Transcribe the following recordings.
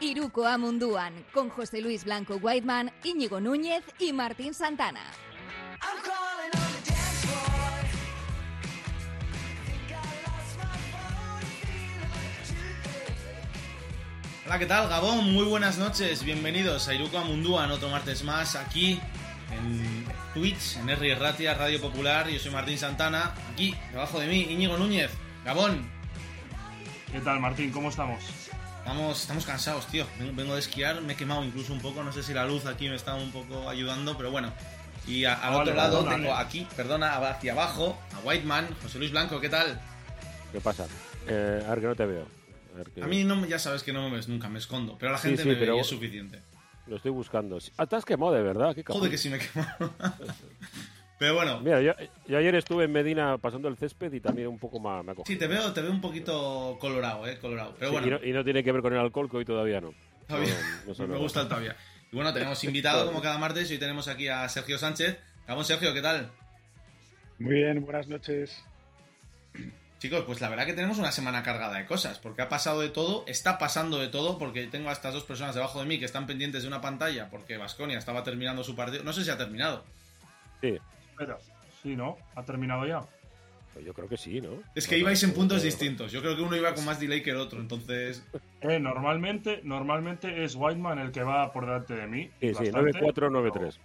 Iruko Amunduan, con José Luis Blanco Whiteman, Íñigo Núñez y Martín Santana. Hola, ¿qué tal? Gabón, muy buenas noches. Bienvenidos a Iruko Amunduan, otro martes más aquí en Twitch, en R Ratia, Radio Popular. Yo soy Martín Santana. Aquí, debajo de mí, Íñigo Núñez. Gabón. ¿Qué tal, Martín? ¿Cómo estamos? Estamos, estamos cansados, tío. Vengo, de esquiar, me he quemado incluso un poco. No sé si la luz aquí me está un poco ayudando, pero bueno. Y a- al Ah, otro vale, lado perdona, tengo aquí, perdona, hacia abajo, a Whiteman, José Luis Blanco, ¿qué tal? ¿Qué pasa? Eh, a ver que no te veo. A, ver que- A mí no, me- ya sabes que no me ves nunca, me escondo. Pero la gente sí, me ve y es suficiente. Lo estoy buscando. Ah, te has quemado de verdad. ¿Qué Joder, que sí me he quemado. pero bueno, Mira, yo, yo ayer estuve en Medina pasando el césped y también un poco más me. Sí, te veo, te veo un poquito colorado, eh, colorado. Pero Sí, bueno, y, no, y no tiene que ver con el alcohol, que hoy todavía no. todavía No, me nada. gusta el todavía. Y bueno, tenemos invitado como cada martes y hoy tenemos aquí a Sergio Sánchez. Vamos, Sergio, ¿qué tal? Muy bien, buenas noches. Chicos, pues la verdad que tenemos una semana cargada de cosas, porque ha pasado de todo, está pasando de todo, porque tengo a estas dos personas debajo de mí que están pendientes de una pantalla, porque Vasconia estaba terminando su partido. No sé si ha terminado. Sí, Espera. Sí, ¿no? ¿Ha terminado ya? pues yo creo que sí, ¿no? Es que No, ibais no, en puntos no, distintos. Yo creo que uno iba con más delay que el otro, entonces. Eh, normalmente, normalmente es Whiteman el que va por delante de mí. Sí, sí, bastante, 9-4-9-3.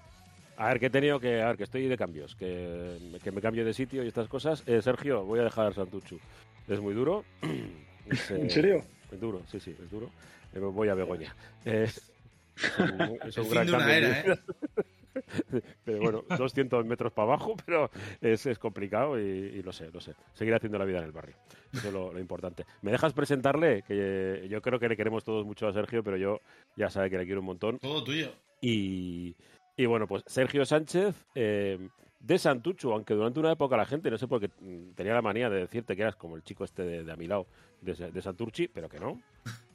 A ver, que he tenido que. A ver, que estoy de cambios. Que, que me cambio de sitio y estas cosas. Eh, Sergio, voy a dejar Santuchu. Es muy duro. Es, eh, ¿En serio? Es duro, sí, sí, es duro. Eh, voy a Begoña. Eh, es un, es un El fin gran de una cambio en era, ¿eh? Pero bueno, 200 metros para abajo, pero es, es complicado y, y lo sé, lo sé. Seguir haciendo la vida en el barrio. Eso es lo, lo importante. ¿Me dejas presentarle? Que yo creo que le queremos todos mucho a Sergio, pero yo ya sabe que le quiero un montón. Todo tuyo. Y, y bueno, pues Sergio Sánchez eh, de Santuchu, aunque durante una época la gente, no sé por qué, mm, tenía la manía de decirte que eras como el chico este de, de a mi lado, de, de Santurchi, pero que no,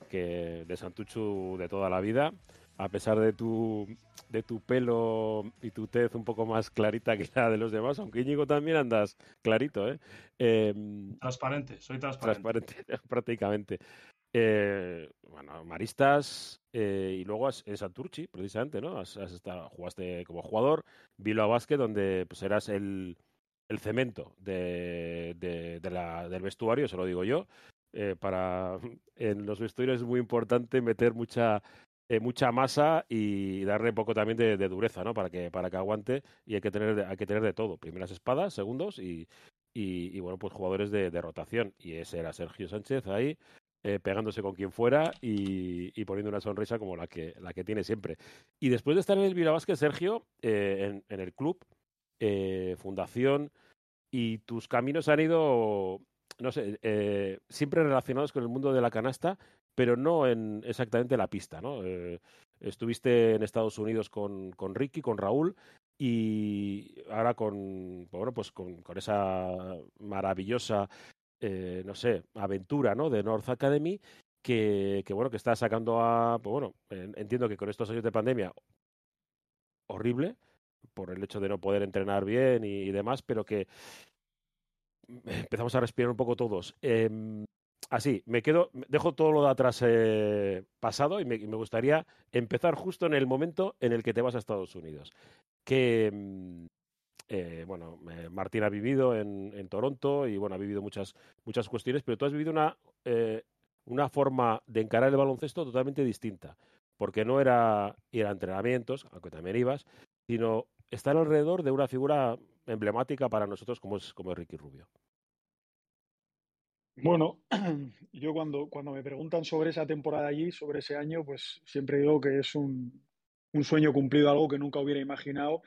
que de Santuchu de toda la vida, a pesar de tu, de tu pelo y tu tez un poco más clarita que la de los demás, aunque Íñigo también andas clarito, ¿eh? Em, Transparente, soy transparente. transparente prácticamente. Eh, bueno, Maristas eh, y luego en Santurchi, precisamente, ¿no? Has, has estado, jugaste como jugador, Bilbao Basket, donde pues eras el, el cemento de, de- de la- del vestuario, se lo digo yo. Eh, para en los vestuarios es muy importante meter mucha eh, mucha masa y darle poco también de, dureza, ¿no? Para que para que aguante y hay que tener de- hay que tener de todo, primeras espadas, segundos y y, bueno, pues jugadores de, rotación. Y ese era Sergio Sánchez ahí, eh, pegándose con quien fuera y, y poniendo una sonrisa como la que, la que tiene siempre. Y después de estar en el Basket, Sergio, eh, en, en el club, eh, fundación, y tus caminos han ido, no sé, siempre relacionados con el mundo de la canasta, pero no en exactamente la pista, ¿no? Eh, estuviste en Estados Unidos con, con Ricky, con Raúl, y ahora con, bueno, pues con, esa maravillosa, eh, no sé, aventura, ¿no? De North Academy, que, que, bueno, que está sacando a, pues bueno, en- entiendo que con estos años de pandemia, horrible, por el hecho de no poder entrenar bien y, demás, pero que empezamos a respirar un poco todos. Em, así, me quedo, dejo todo lo de atrás eh, pasado y me, gustaría empezar justo en el momento en el que te vas a Estados Unidos. Que, mm, eh, bueno, Martín ha vivido en, en Toronto y, bueno, ha vivido muchas, muchas cuestiones, pero tú has vivido una, eh, una forma de encarar el baloncesto totalmente distinta, porque no era ir a entrenamientos, aunque también ibas, sino estar alrededor de una figura emblemática para nosotros como es, como es Ricky Rubio. Bueno, yo cuando, cuando me preguntan sobre esa temporada allí, sobre ese año, pues siempre digo que es un, un sueño cumplido, algo que nunca hubiera imaginado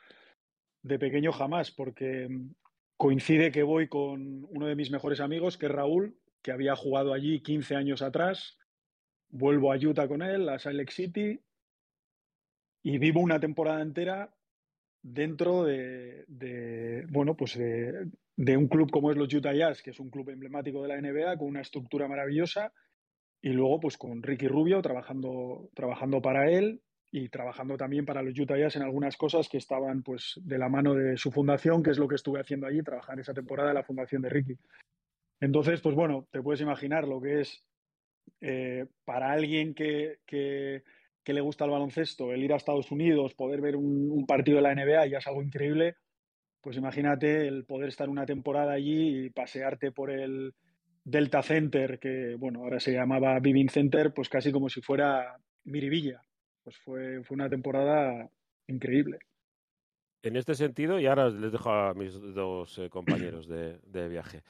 de pequeño jamás, porque mm, coincide que voy con uno de mis mejores amigos, que es Raúl, que había jugado allí 15 años atrás. Vuelvo a Utah con él, a Salt Lake City, y vivo una temporada entera dentro de, de, bueno, pues de, de un club como es los Utah Jazz, que es un club emblemático de la NBA, con una estructura maravillosa, y luego pues con Ricky Rubio trabajando, trabajando para él y trabajando también para los Utah Jazz en algunas cosas que estaban pues de la mano de su fundación, que es lo que estuve haciendo allí, trabajar esa temporada en la fundación de Ricky. Entonces, pues bueno, te puedes imaginar lo que es eh, para alguien que, que, le gusta el baloncesto, el ir a Estados Unidos, poder ver un, partido de la NBA ya es algo increíble, pues imagínate el poder estar una temporada allí y pasearte por el Delta Center, que bueno, ahora se llamaba Vivint Center, pues casi como si fuera Miribilla. Pues fue, fue una temporada increíble. En este sentido, y ahora les dejo a mis dos eh, compañeros de, viaje.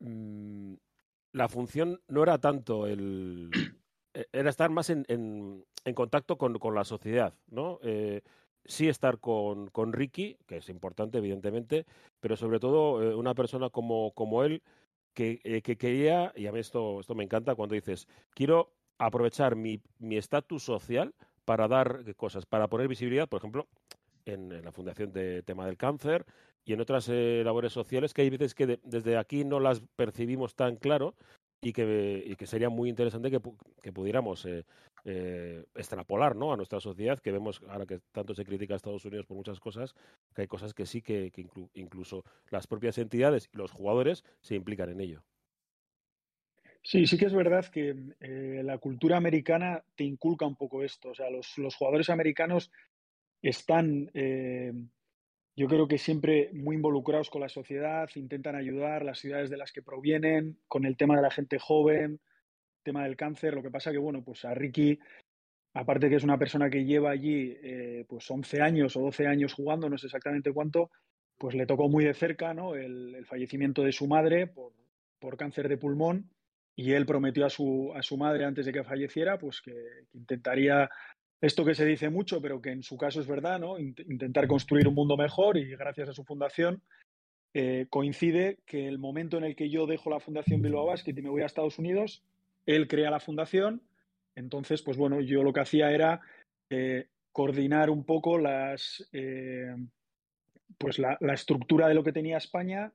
Mm, la función no era tanto el. E, era estar más en, en, contacto con, con, la sociedad, ¿no? Eh, sí estar con, con, Ricky, que es importante, evidentemente, pero sobre todo eh, una persona como, como él que, que, quería, y a mí esto, esto me encanta cuando dices, quiero aprovechar mi estatus social para dar cosas, para poner visibilidad, por ejemplo, en, la Fundación de Tema del Cáncer y en otras eh, labores sociales que hay veces que desde aquí no las percibimos tan claro y que, sería muy interesante que, que pudiéramos eh, eh, extrapolar ¿no? a nuestra sociedad, que vemos ahora que tanto se critica a Estados Unidos por muchas cosas, que hay cosas que sí que, incluso las propias entidades y los jugadores se implican en ello. Sí, sí que es verdad que la cultura americana te inculca un poco esto. O sea, los, los jugadores americanos están, eh, yo creo que siempre muy involucrados con la sociedad, intentan ayudar las ciudades de las que provienen, con el tema de la gente joven, tema del cáncer. Lo que pasa que, bueno, pues a Ricky, aparte que es una persona que lleva allí eh, pues 11 años o 12 años jugando, no sé exactamente cuánto, pues le tocó muy de cerca ¿no? el, fallecimiento de su madre por, cáncer de pulmón y él prometió a su, a su madre antes de que falleciera pues que intentaría esto que se dice mucho, pero que en su caso es verdad, ¿no? Intentar construir un mundo mejor y gracias a su fundación eh, coincide que el momento en el que yo dejo la Fundación Bilbao Basket y me voy a Estados Unidos, él crea la fundación. Entonces, pues bueno, yo lo que hacía era eh, coordinar un poco las, eh, pues la, la, estructura de lo que tenía España,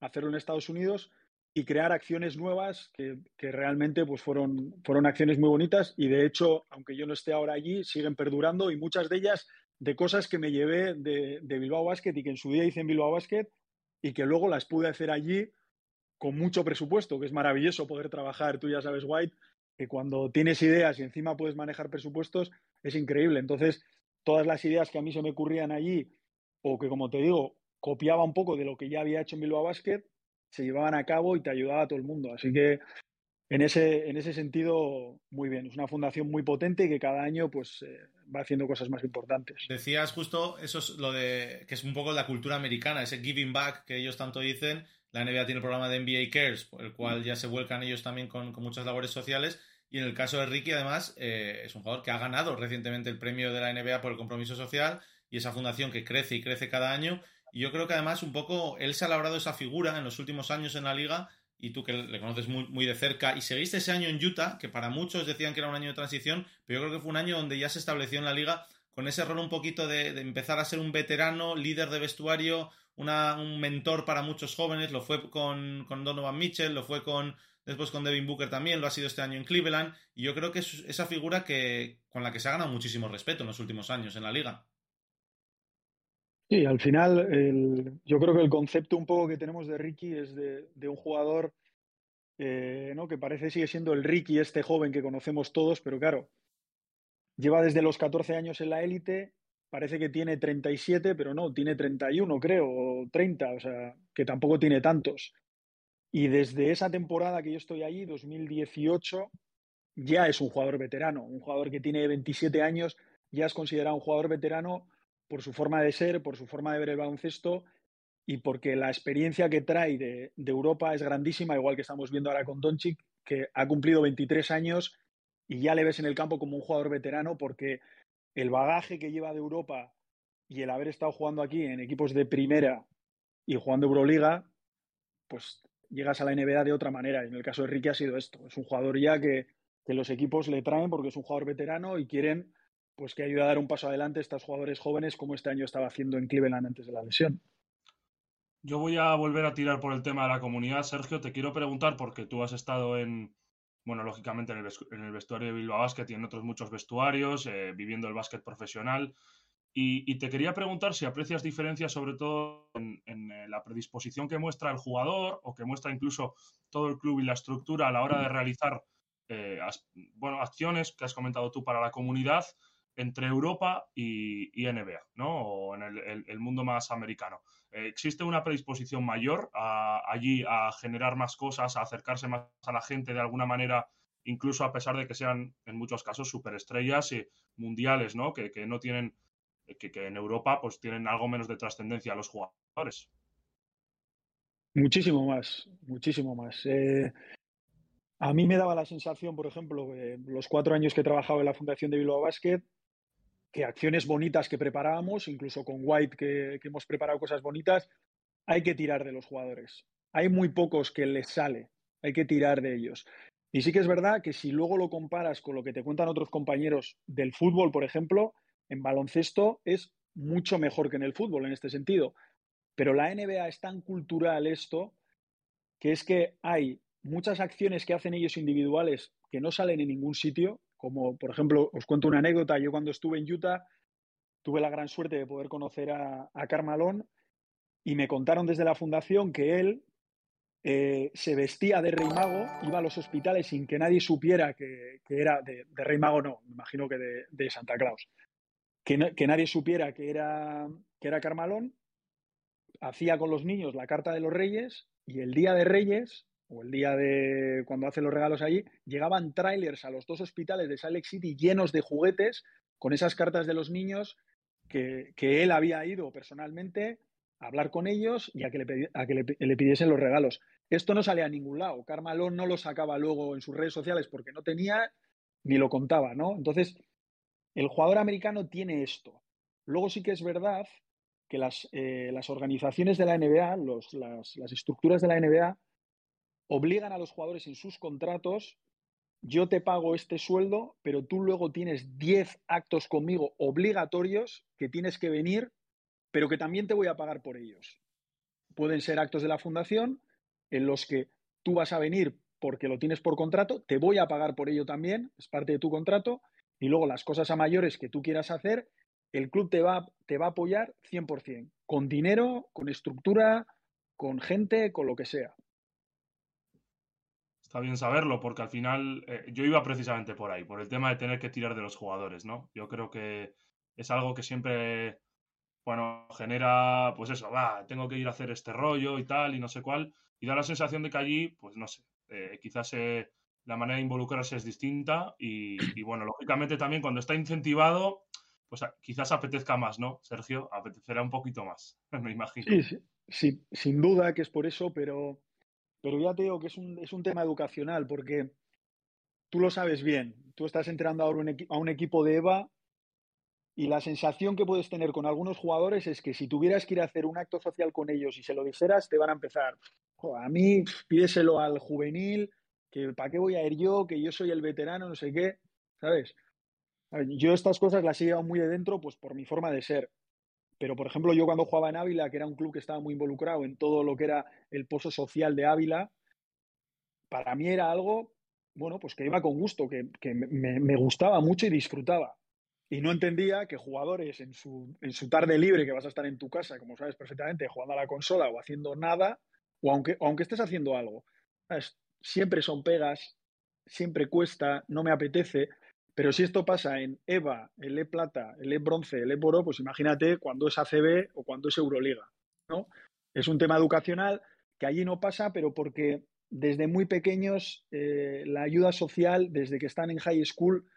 hacerlo en Estados Unidos y crear acciones nuevas que, realmente pues fueron, fueron acciones muy bonitas y de hecho, aunque yo no esté ahora allí, siguen perdurando y muchas de ellas de cosas que me llevé de, Bilbao Basket y que en su día hice en Bilbao Basket y que luego las pude hacer allí con mucho presupuesto, que es maravilloso poder trabajar, tú ya sabes, White, que cuando tienes ideas y encima puedes manejar presupuestos, es increíble. Entonces, todas las ideas que a mí se me ocurrían allí, o que como te digo, copiaba un poco de lo que ya había hecho en Bilbao Basket, se llevaban a cabo y te ayudaba a todo el mundo. Así que en ese, en ese sentido, muy bien. Es una fundación muy potente y que cada año pues, eh, va haciendo cosas más importantes. Decías justo, eso es lo de que es un poco la cultura americana, ese giving back que ellos tanto dicen. La NBA tiene el programa de NBA Cares, por el cual ya se vuelcan ellos también con, muchas labores sociales. Y en el caso de Ricky, además, eh, es un jugador que ha ganado recientemente el premio de la NBA por el compromiso social y esa fundación que crece y crece cada año y yo creo que además un poco él se ha labrado esa figura en los últimos años en la liga y tú que le conoces muy, de cerca. Y seguiste ese año en Utah, que para muchos decían que era un año de transición, pero yo creo que fue un año donde ya se estableció en la liga con ese rol un poquito de, empezar a ser un veterano, líder de vestuario, una, un mentor para muchos jóvenes, lo fue con, con, Donovan Mitchell, lo fue con después con Devin Booker también, lo ha sido este año en Cleveland, y yo creo que es esa figura que, con la que se ha ganado muchísimo respeto en los últimos años en la liga. Sí, al final yo creo que el concepto un poco que tenemos de Ricky es de, un jugador eh, ¿no? que parece sigue siendo el Ricky, este joven que conocemos todos, pero claro, lleva desde los 14 años en la élite, parece que tiene 37, pero no, tiene 31 creo, o 30, o sea, que tampoco tiene tantos. Y desde esa temporada que yo estoy allí, 2018, ya es un jugador veterano, un jugador que tiene 27 años, ya es considerado un jugador veterano por su forma de ser, por su forma de ver el baloncesto y porque la experiencia que trae de, Europa es grandísima, igual que estamos viendo ahora con Doncic, que ha cumplido 23 años y ya le ves en el campo como un jugador veterano porque el bagaje que lleva de Europa y el haber estado jugando aquí en equipos de primera y jugando Euroliga, pues llegas a la NBA de otra manera. Y en el caso de Ricky ha sido esto. Es un jugador ya que, que los equipos le traen porque es un jugador veterano y quieren pues que ayuda a dar un paso adelante a estos jugadores jóvenes como este año estaba haciendo en Cleveland antes de la lesión. Yo voy a volver a tirar por el tema de la comunidad. Sergio, te quiero preguntar, porque tú has estado en, bueno, lógicamente en el, vestuario de Bilbao Basket y en otros muchos vestuarios, eh, viviendo el básquet profesional. Y, te quería preguntar si aprecias diferencias, sobre todo en, eh, la predisposición que muestra el jugador o que muestra incluso todo el club y la estructura a la hora de realizar eh, bueno, acciones que has comentado tú para la comunidad entre Europa y, NBA, ¿no? O en el, mundo más americano. Eh, ¿Existe una predisposición mayor allí a generar más cosas, a acercarse más a la gente de alguna manera, incluso a pesar de que sean en muchos casos superestrellas y mundiales, ¿no? Que, no tienen, que, que, en Europa pues tienen algo menos de trascendencia los jugadores. Muchísimo más, muchísimo más. Eh, a mí me daba la sensación, por ejemplo, los cuatro años que he trabajado en la Fundación de Bilbao Basket, que acciones bonitas que preparábamos, incluso con White que, hemos preparado cosas bonitas, hay que tirar de los jugadores. Hay muy pocos que les sale, hay que tirar de ellos. Y sí que es verdad que si luego lo comparas con lo que te cuentan otros compañeros del fútbol, por ejemplo, en baloncesto es mucho mejor que en el fútbol en este sentido. Pero la NBA es tan cultural esto que es que hay muchas acciones que hacen ellos individuales que no salen en ningún sitio, como por ejemplo, os cuento una anécdota, yo cuando estuve en Utah tuve la gran suerte de poder conocer a, Carmalón y me contaron desde la fundación que él eh, se vestía de rey mago, iba a los hospitales sin que nadie supiera que, era de, rey mago, no, me imagino que de, Santa Claus, que, que, nadie supiera que era, que era Carmalón, hacía con los niños la carta de los reyes y el día de reyes o el día de cuando hace los regalos allí, llegaban trailers a los dos hospitales de Salt Lake City llenos de juguetes con esas cartas de los niños que, él había ido personalmente a hablar con ellos y a que, le, a que le, pidiesen los regalos. Esto no salía a ningún lado. Carmalón no lo sacaba luego en sus redes sociales porque no tenía ni lo contaba, ¿no? Entonces, el jugador americano tiene esto. Luego sí que es verdad que las, eh, las organizaciones de la NBA, los, las, las estructuras de la NBA, obligan a los jugadores en sus contratos, yo te pago este sueldo, pero tú luego tienes 10 actos conmigo obligatorios que tienes que venir, pero que también te voy a pagar por ellos. Pueden ser actos de la fundación en los que tú vas a venir porque lo tienes por contrato, te voy a pagar por ello también, es parte de tu contrato, y luego las cosas a mayores que tú quieras hacer, el club te va, te va a apoyar 100%, con dinero, con estructura, con gente, con lo que sea. Está bien saberlo, porque al final eh, yo iba precisamente por ahí, por el tema de tener que tirar de los jugadores, ¿no? Yo creo que es algo que siempre, bueno, genera, pues eso, va, tengo que ir a hacer este rollo y tal, y no sé cuál, y da la sensación de que allí, pues no sé, eh, quizás eh, la manera de involucrarse es distinta, y, bueno, lógicamente también cuando está incentivado, pues quizás apetezca más, ¿no, Sergio? Apetecerá un poquito más, me imagino. Sí, sí, sin duda que es por eso, pero pero ya te digo que es un, es un tema educacional, porque tú lo sabes bien. Tú estás entrenando ahora a un equipo de EVA y la sensación que puedes tener con algunos jugadores es que si tuvieras que ir a hacer un acto social con ellos y se lo dijeras, te van a empezar. a mí, pídeselo al juvenil, que ¿para qué voy a ir yo? Que yo soy el veterano, no sé qué, ¿sabes? Yo estas cosas las he llevado muy de dentro, pues por mi forma de ser. Pero, por ejemplo, yo cuando jugaba en Ávila, que era un club que estaba muy involucrado en todo lo que era el pozo social de Ávila, para mí era algo, bueno, pues que iba con gusto, que, me, gustaba mucho y disfrutaba. Y no entendía que jugadores en su, en su tarde libre, que vas a estar en tu casa, como sabes perfectamente, jugando a la consola o haciendo nada, o aunque, aunque estés haciendo algo, siempre son pegas, siempre cuesta, no me apetece. Pero si esto pasa en EVA, el E Plata, el E Bronce, el E Oro, pues imagínate cuando es ACB o cuando es Euroliga. ¿no? Es un tema educacional que allí no pasa, pero porque desde muy pequeños eh, la ayuda social, desde que están en high school,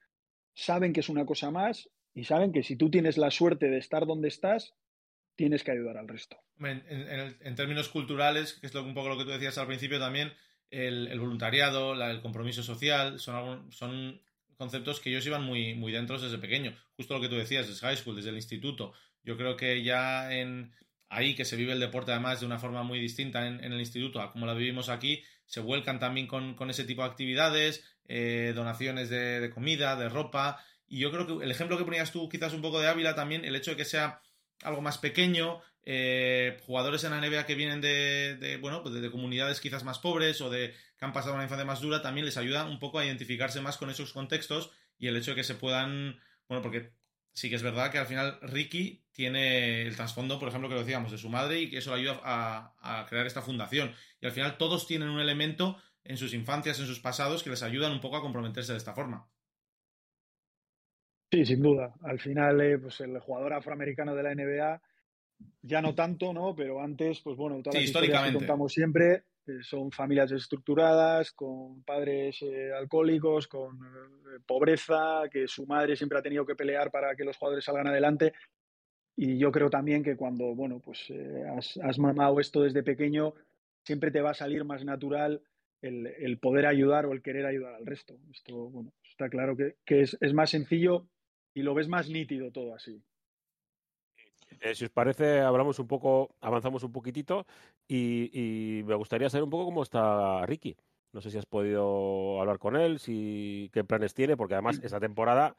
saben que es una cosa más y saben que si tú tienes la suerte de estar donde estás, tienes que ayudar al resto. En, términos culturales, que es lo, un poco lo que tú decías al principio también, el, voluntariado, el compromiso social, son, son conceptos que ellos iban muy, muy dentro desde pequeño. Justo lo que tú decías, desde high school, desde el instituto. Yo creo que ya en ahí que se vive el deporte además de una forma muy distinta en, el instituto a como la vivimos aquí, se vuelcan también con, ese tipo de actividades, eh, donaciones de, comida, de ropa. Y yo creo que el ejemplo que ponías tú, quizás un poco de Ávila también, el hecho de que sea algo más pequeño, eh, jugadores en la NBA que vienen de, bueno, pues de, comunidades quizás más pobres o de que han pasado una infancia más dura, también les ayuda un poco a identificarse más con esos contextos y el hecho de que se puedan, bueno, porque sí que es verdad que al final Ricky tiene el trasfondo, por ejemplo, que lo decíamos, de su madre y que eso le ayuda a, crear esta fundación. Y al final todos tienen un elemento en sus infancias, en sus pasados, que les ayudan un poco a comprometerse de esta forma. Sí, sin duda. Al final, eh, pues el jugador afroamericano de la NBA, ya no tanto, ¿no? Pero antes, pues bueno, todas las historias que contamos siempre eh, son familias estructuradas, con padres eh, alcohólicos, con pobreza, que su madre siempre ha tenido que pelear para que los jugadores salgan adelante. Y yo creo también que cuando, bueno, pues has, has, mamado esto desde pequeño, siempre te va a salir más natural el, el, poder ayudar o el querer ayudar al resto. Esto, bueno, está claro que, que es, es, más sencillo y lo ves más nítido todo así. Eh, si os parece, hablamos un poco, avanzamos un poquitito y, y, me gustaría saber un poco cómo está Ricky. No sé si has podido hablar con él, si qué planes tiene, porque además esa temporada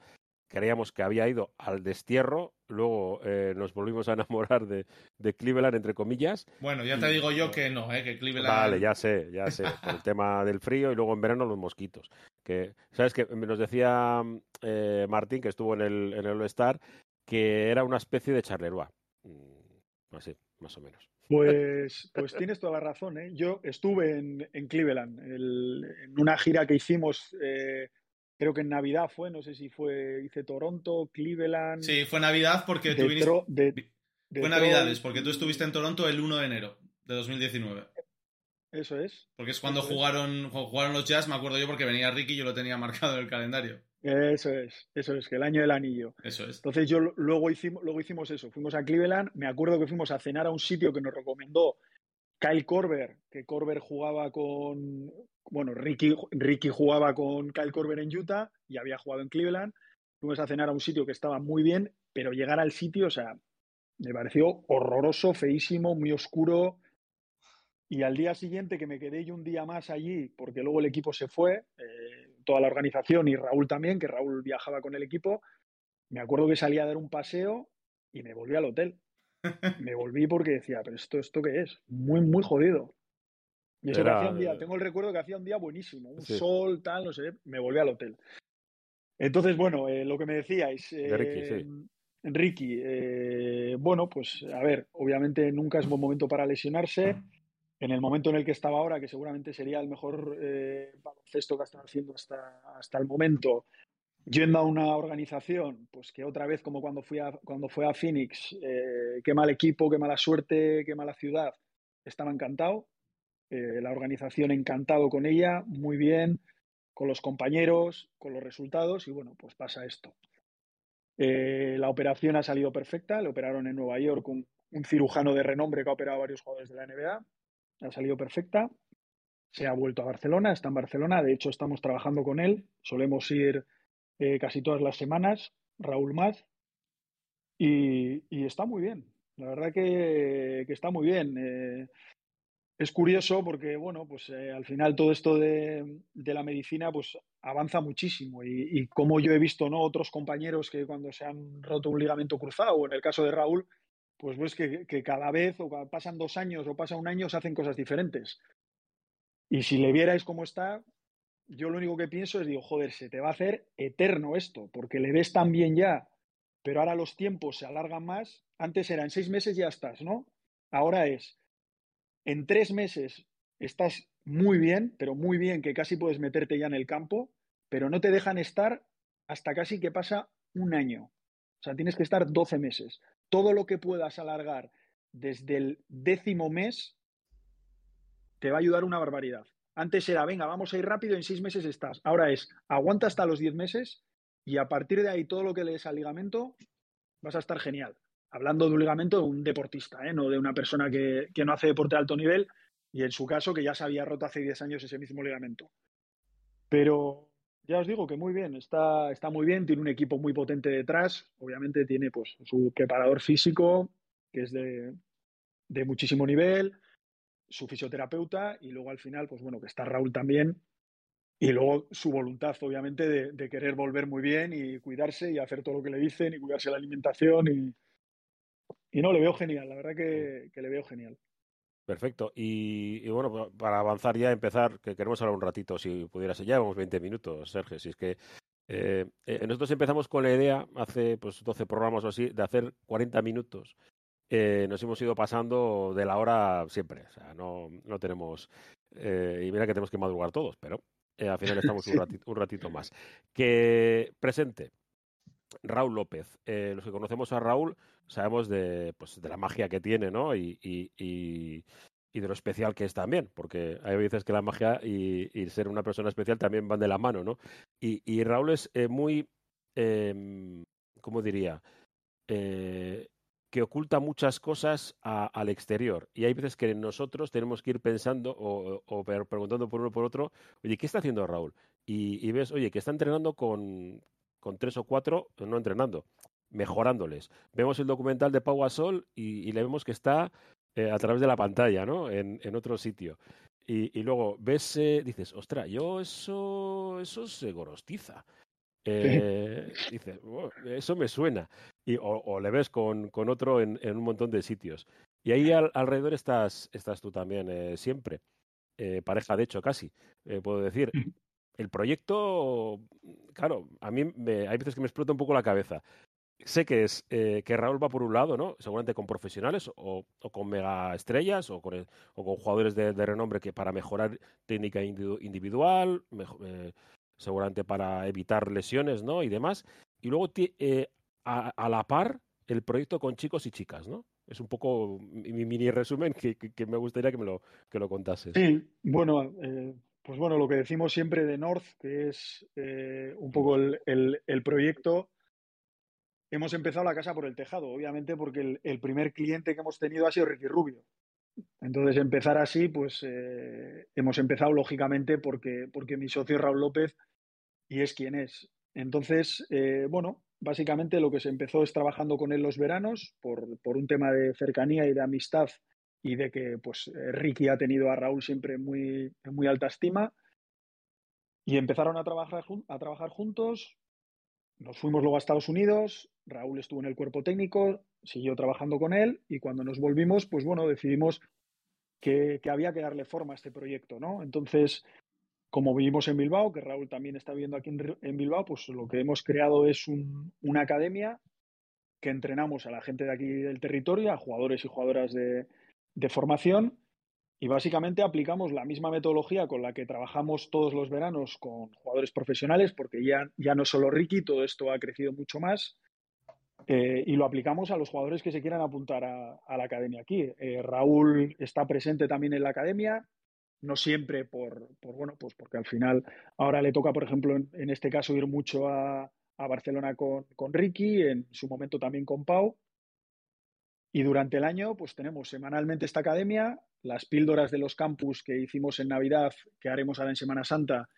creíamos que había ido al destierro, luego eh, nos volvimos a enamorar de, de, Cleveland, entre comillas. Bueno, ya te digo yo que no, ¿eh? que Cleveland... Vale, ya sé, ya sé, por el tema del frío y luego en verano los mosquitos. Que, ¿Sabes que Nos decía eh, Martín, que estuvo en el, en el All-Star, que era una especie de charleroi. Mm, así, más o menos. Pues, pues tienes toda la razón. ¿eh? Yo estuve en, en Cleveland, el, en una gira que hicimos eh, creo que en Navidad fue, no sé si fue, hice Toronto, Cleveland. Sí, fue Navidad porque tú viniste. De, fue Navidades, porque tú estuviste en Toronto el 1 de enero de 2019. Eso es. Porque es cuando jugaron, jugaron los Jazz, me acuerdo yo, porque venía Ricky y yo lo tenía marcado en el calendario. Eso es, eso es, que el año del anillo. Eso es. Entonces yo luego hicimos, luego hicimos eso, fuimos a Cleveland, me acuerdo que fuimos a cenar a un sitio que nos recomendó Kyle Korver, que Korver jugaba con, bueno, Ricky, Ricky jugaba con Kyle Korver en Utah y había jugado en Cleveland. Fuimos a cenar a un sitio que estaba muy bien, pero llegar al sitio, o sea, me pareció horroroso, feísimo, muy oscuro. Y al día siguiente, que me quedé yo un día más allí, porque luego el equipo se fue, eh, toda la organización y Raúl también, que Raúl viajaba con el equipo, me acuerdo que salí a dar un paseo y me volví al hotel. Me volví porque decía, pero esto, ¿esto qué es? Muy, muy jodido. Y eso que hacía un día, tengo el recuerdo que hacía un día buenísimo, un sol, tal, no sé, me volví al hotel. Entonces, bueno, eh, lo que me decíais, eh, Ricky, sí. Ricky eh, bueno, pues a ver, obviamente nunca es buen momento para lesionarse. En el momento en el que estaba ahora, que seguramente sería el mejor eh, baloncesto que ha estado haciendo hasta, hasta el momento, yendo a una organización, pues que otra vez, como cuando, fui a, cuando fue a Phoenix, eh, qué mal equipo, qué mala suerte, qué mala ciudad, estaba encantado. Eh, la organización encantado con ella, muy bien, con los compañeros, con los resultados, y bueno, pues pasa esto. Eh, la operación ha salido perfecta, le operaron en Nueva York un, un cirujano de renombre que ha operado a varios jugadores de la NBA, ha salido perfecta. Se ha vuelto a Barcelona, está en Barcelona, de hecho estamos trabajando con él, solemos ir eh, casi todas las semanas, Raúl Maz, y, está muy bien. La verdad que, está muy bien. Es curioso porque, bueno, pues eh, al final todo esto de, la medicina pues avanza muchísimo y, y, como yo he visto, ¿no? Otros compañeros que cuando se han roto un ligamento cruzado, o en el caso de Raúl, pues ves que, que cada vez o pasan dos años o pasa un año se hacen cosas diferentes. Y si le vierais cómo está, yo lo único que pienso es, digo, joder, se te va a hacer eterno esto, porque le ves tan bien ya, pero ahora los tiempos se alargan más. Antes eran seis meses y ya estás, ¿no? Ahora es, en tres meses estás muy bien, pero muy bien, que casi puedes meterte ya en el campo, pero no te dejan estar hasta casi que pasa un año. O sea, tienes que estar 12 meses. Todo lo que puedas alargar desde el décimo mes te va a ayudar una barbaridad. Antes era, venga, vamos a ir rápido, en seis meses estás. Ahora es, aguanta hasta los diez meses y a partir de ahí todo lo que lees al ligamento vas a estar genial. Hablando de un ligamento de un deportista, ¿eh? no de una persona que, que, no hace deporte de alto nivel y en su caso que ya se había roto hace diez años ese mismo ligamento. Pero ya os digo que muy bien, está, está muy bien, tiene un equipo muy potente detrás, obviamente tiene pues su preparador físico, que es de, de muchísimo nivel, su fisioterapeuta y luego al final, pues bueno, que está Raúl también. Y luego su voluntad, obviamente, de, de, querer volver muy bien y cuidarse y hacer todo lo que le dicen y cuidarse la alimentación. Y, y no, le veo genial, la verdad que, que le veo genial. Perfecto. Y, y, bueno, para avanzar ya, empezar, que queremos hablar un ratito, si pudieras. Ya llevamos 20 minutos, Sergio. Si es que eh, eh, nosotros empezamos con la idea, hace pues 12 programas o así, de hacer 40 minutos eh, nos hemos ido pasando de la hora siempre. O sea, no, no tenemos. Y mira que tenemos que madrugar todos, pero al final estamos un, ratito, un ratito más. Que presente. Raúl López. los que conocemos a Raúl sabemos de, pues, de la magia que tiene, ¿no? Y, y, y, y, de lo especial que es también, porque hay veces que la magia y, ser una persona especial también van de la mano, ¿no? Y, Raúl es muy, eh, ¿cómo diría? Eh, que oculta muchas cosas al exterior. Y hay veces que nosotros tenemos que ir pensando o, o, preguntando por uno por otro, oye, ¿qué está haciendo Raúl? Y, y, ves, oye, que está entrenando con, con tres o cuatro, no entrenando, mejorándoles. Vemos el documental de Pau Gasol y, y le vemos que está eh, a través de la pantalla, ¿no? En, en otro sitio. Y, y luego ves, eh, dices, ostra, yo eso, eso se gorostiza. Eh, dice, eso me suena. Y, o, le ves con, con otro en, en, un montón de sitios. Y ahí al, alrededor estás, estás tú también, siempre. Pareja, de hecho, casi, puedo decir. El proyecto, claro, a mí me, hay veces que me explota un poco la cabeza. Sé que es que Raúl va por un lado, ¿no? Seguramente con profesionales o, con mega estrellas o con, jugadores de, renombre que para mejorar técnica individual, mejor, seguramente para evitar lesiones, ¿no? Y demás. Y luego eh, a, la par el proyecto con chicos y chicas, ¿no? Es un poco mi mini resumen que, me gustaría que me lo, que lo contases. Sí, bueno, eh, pues bueno, lo que decimos siempre de North, que es eh, un poco el, proyecto. Hemos empezado la casa por el tejado, obviamente, porque el, primer cliente que hemos tenido ha sido Ricky Rubio. Entonces, empezar así, pues eh, hemos empezado lógicamente porque, porque mi socio Raúl López y es quien es. Entonces, eh, bueno, básicamente lo que se empezó es trabajando con él los veranos por, por, un tema de cercanía y de amistad y de que pues eh, Ricky ha tenido a Raúl siempre muy, en muy alta estima. Y empezaron a trabajar, a trabajar juntos. Nos fuimos luego a Estados Unidos. Raúl estuvo en el cuerpo técnico, siguió trabajando con él y cuando nos volvimos, pues bueno, decidimos que, había que darle forma a este proyecto, ¿no? Entonces, como vivimos en Bilbao, que Raúl también está viviendo aquí en, en Bilbao, pues lo que hemos creado es un, una academia que entrenamos a la gente de aquí del territorio, a jugadores y jugadoras de, formación, y básicamente aplicamos la misma metodología con la que trabajamos todos los veranos con jugadores profesionales, porque ya, ya no solo Ricky, todo esto ha crecido mucho más, eh, y lo aplicamos a los jugadores que se quieran apuntar a, la academia aquí. Eh, Raúl está presente también en la academia, no siempre por, por, bueno, pues porque al final ahora le toca, por ejemplo, en, en este caso ir mucho a, a Barcelona con, con, Ricky, en su momento también con Pau. Y durante el año, pues tenemos semanalmente esta academia, las píldoras de los campus que hicimos en Navidad, que haremos ahora en Semana Santa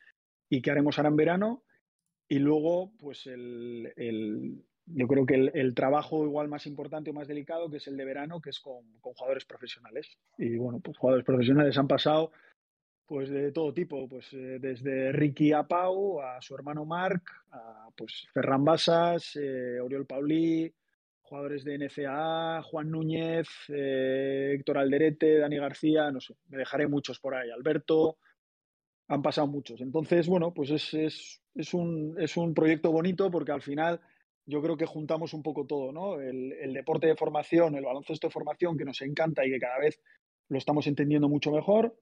y que haremos ahora en verano. Y luego, pues el, el yo creo que el, trabajo igual más importante o más delicado, que es el de verano, que es con, con jugadores profesionales. Y bueno, pues jugadores profesionales han pasado pues de todo tipo, pues eh, desde Ricky a Pau, a su hermano Marc, a pues Ferran Basas, eh, Oriol Paulí, jugadores de NCAA, Juan Núñez, eh, Héctor Alderete, Dani García, no sé, me dejaré muchos por ahí, Alberto, han pasado muchos. Entonces, bueno, pues es, es, es, un, es un proyecto bonito porque al final yo creo que juntamos un poco todo, ¿no? El, deporte de formación, el baloncesto de formación que nos encanta y que cada vez lo estamos entendiendo mucho mejor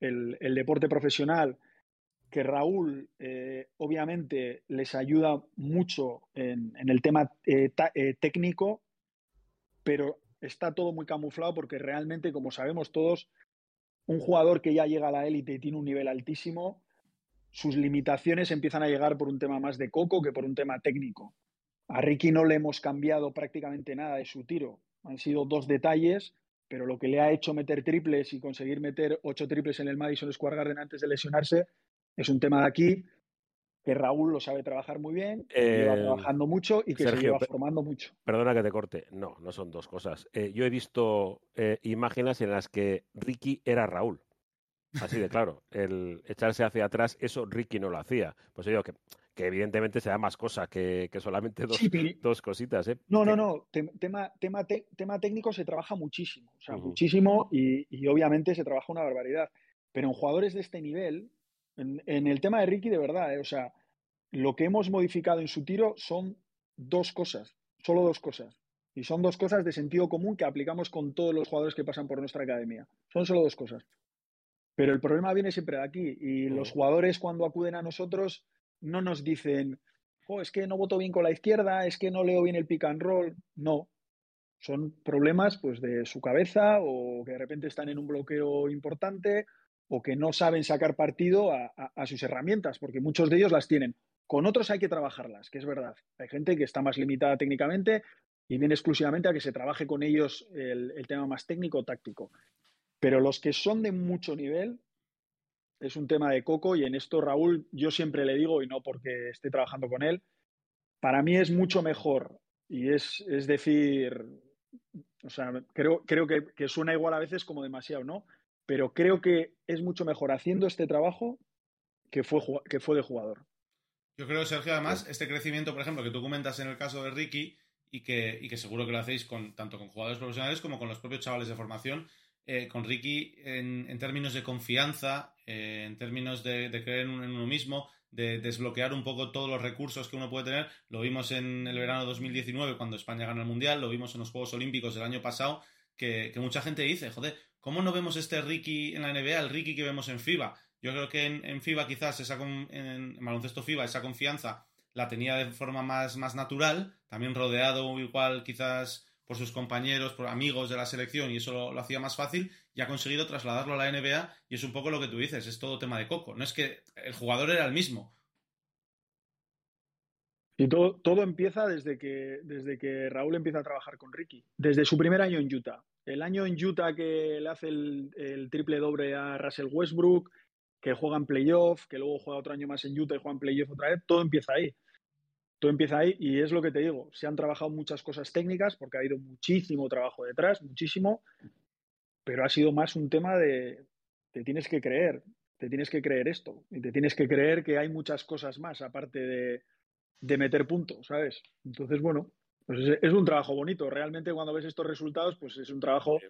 el deporte profesional, que Raúl eh, obviamente les ayuda mucho en, el tema eh, eh, técnico, pero está todo muy camuflado porque realmente, como sabemos todos, un jugador que ya llega a la élite y tiene un nivel altísimo, sus limitaciones empiezan a llegar por un tema más de coco que por un tema técnico. A Ricky no le hemos cambiado prácticamente nada de su tiro. Han sido dos detalles pero lo que le ha hecho meter triples y conseguir meter ocho triples en el Madison Square Garden antes de lesionarse es un tema de aquí que Raúl lo sabe trabajar muy bien, que eh, lleva trabajando mucho y que Sergio, se lleva formando mucho. Perdona que te corte, no, no son dos cosas. Eh, yo he visto eh, imágenes en las que Ricky era Raúl. Así de claro, el echarse hacia atrás, eso Ricky no lo hacía. Pues yo digo que que evidentemente se da más cosa que, que solamente dos, sí, pero... dos, cositas. ¿eh? No, no, no. Tema, tema, te, tema técnico se trabaja muchísimo. O sea, uh -huh. muchísimo y, y, obviamente se trabaja una barbaridad. Pero en jugadores de este nivel, en, en el tema de Ricky, de verdad, ¿eh? o sea, lo que hemos modificado en su tiro son dos cosas, solo dos cosas. Y son dos cosas de sentido común que aplicamos con todos los jugadores que pasan por nuestra academia. Son solo dos cosas. Pero el problema viene siempre de aquí. Y los jugadores cuando acuden a nosotros no nos dicen, oh, es que no voto bien con la izquierda, es que no leo bien el pick and roll. No. Son problemas pues de su cabeza o que de repente están en un bloqueo importante o que no saben sacar partido a, sus herramientas, porque muchos de ellos las tienen. Con otros hay que trabajarlas, que es verdad. Hay gente que está más limitada técnicamente y viene exclusivamente a que se trabaje con ellos el, tema más técnico táctico. Pero los que son de mucho nivel, es un tema de coco y en esto Raúl yo siempre le digo, y no porque esté trabajando con él, para mí es mucho mejor y es, es decir, o sea, creo, creo que, que, suena igual a veces como demasiado, ¿no? Pero creo que es mucho mejor haciendo este trabajo que fue, que fue de jugador. Yo creo, Sergio, además, este crecimiento, por ejemplo, que tú comentas en el caso de Ricky y que, y que seguro que lo hacéis con, tanto con jugadores profesionales como con los propios chavales de formación, eh, con Ricky en, términos de confianza, eh, en términos de, creer en, uno mismo, de desbloquear un poco todos los recursos que uno puede tener. Lo vimos en el verano 2019 cuando España ganó el Mundial, lo vimos en los Juegos Olímpicos del año pasado, que, mucha gente dice, joder, ¿cómo no vemos este Ricky en la NBA, el Ricky que vemos en FIBA? Yo creo que en, FIBA quizás, esa en baloncesto FIBA, esa confianza la tenía de forma más, más natural, también rodeado igual quizás por sus compañeros, por amigos de la selección y eso lo, hacía más fácil y ha conseguido trasladarlo a la NBA y es un poco lo que tú dices, es todo tema de coco. No es que el jugador era el mismo. Y todo, todo empieza desde que, desde que Raúl empieza a trabajar con Ricky, desde su primer año en Utah. El año en Utah que le hace el, triple doble a Russell Westbrook, que juega en playoff, que luego juega otro año más en Utah y juega en playoff otra vez, todo empieza ahí todo empieza ahí y es lo que te digo, se han trabajado muchas cosas técnicas porque ha habido muchísimo trabajo detrás, muchísimo, pero ha sido más un tema de te tienes que creer, te tienes que creer esto y te tienes que creer que hay muchas cosas más aparte de, de meter puntos, ¿sabes? Entonces, bueno, pues es, es, un trabajo bonito. Realmente cuando ves estos resultados, pues es un trabajo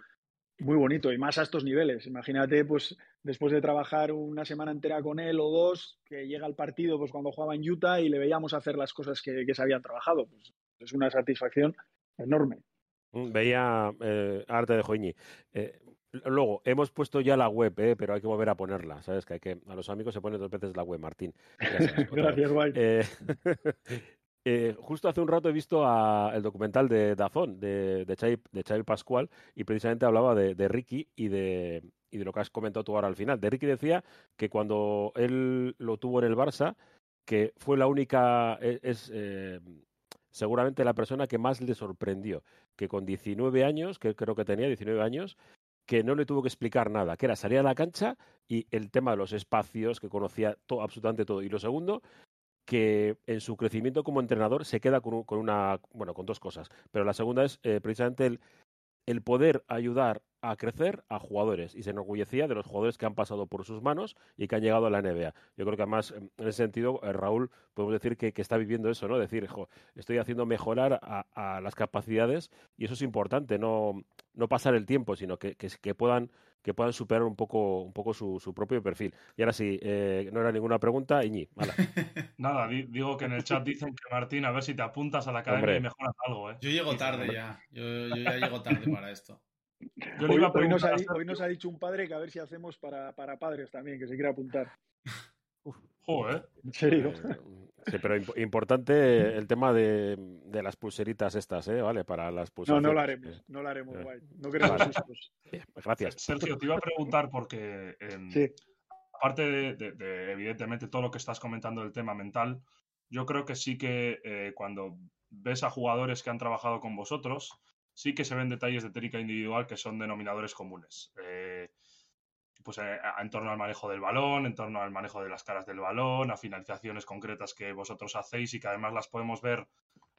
muy bonito y más a estos niveles. Imagínate, pues después de trabajar una semana entera con él o dos, que llega al partido pues cuando jugaba en Utah y le veíamos hacer las cosas que, se habían trabajado. Pues es una satisfacción enorme. Mm, veía eh, arte de Joiñi. Eh, luego, hemos puesto ya la web, eh, pero hay que volver a ponerla. ¿Sabes? Que hay que. A los amigos se pone dos veces la web, Martín. Gracias, Guay. Eh, justo hace un rato he visto el documental de Dazón, de, de, de Pascual, y precisamente hablaba de, Ricky y de, y de lo que has comentado tú ahora al final. De Ricky decía que cuando él lo tuvo en el Barça, que fue la única, e, es, eh, seguramente la persona que más le sorprendió, que con 19 años, que creo que tenía 19 años, que no le tuvo que explicar nada, que era salir a la cancha y el tema de los espacios, que conocía todo, absolutamente todo. Y lo segundo, que en su crecimiento como entrenador se queda con, una, bueno, con dos cosas. Pero la segunda es eh, precisamente el, el poder ayudar a crecer a jugadores y se enorgullecía de los jugadores que han pasado por sus manos y que han llegado a la NBA. Yo creo que además, en ese sentido, eh, Raúl, podemos decir que, está viviendo eso, ¿no? Decir, estoy haciendo mejorar a, las capacidades y eso es importante, no, no pasar el tiempo, sino que, que puedan que puedan superar un poco, un poco su, su propio perfil. Y ahora sí, eh, no era ninguna pregunta, Iñi, Nada, digo que en el chat dicen que Martín, a ver si te apuntas a la academia y mejoras algo. ¿eh? Yo llego tarde ya, yo, ya llego tarde para esto. Hoy, nos ha, dicho un padre que a ver si hacemos para, para padres también, que se quiera apuntar. Joder. ¿En serio? Eh, Sí, pero importante el tema de, de, las pulseritas estas, ¿eh? ¿Vale? Para las pulseritas. No, no lo haremos, no lo haremos, guay. No queremos sustos. Pues gracias. Sergio, te iba a preguntar porque, aparte de, evidentemente, todo lo que estás comentando del tema mental, yo creo que sí que eh, cuando ves a jugadores que han trabajado con vosotros, sí que se ven detalles de técnica individual que son denominadores comunes. Eh, pues eh, en torno al manejo del balón, en torno al manejo de las caras del balón, a finalizaciones concretas que vosotros hacéis y que además las podemos ver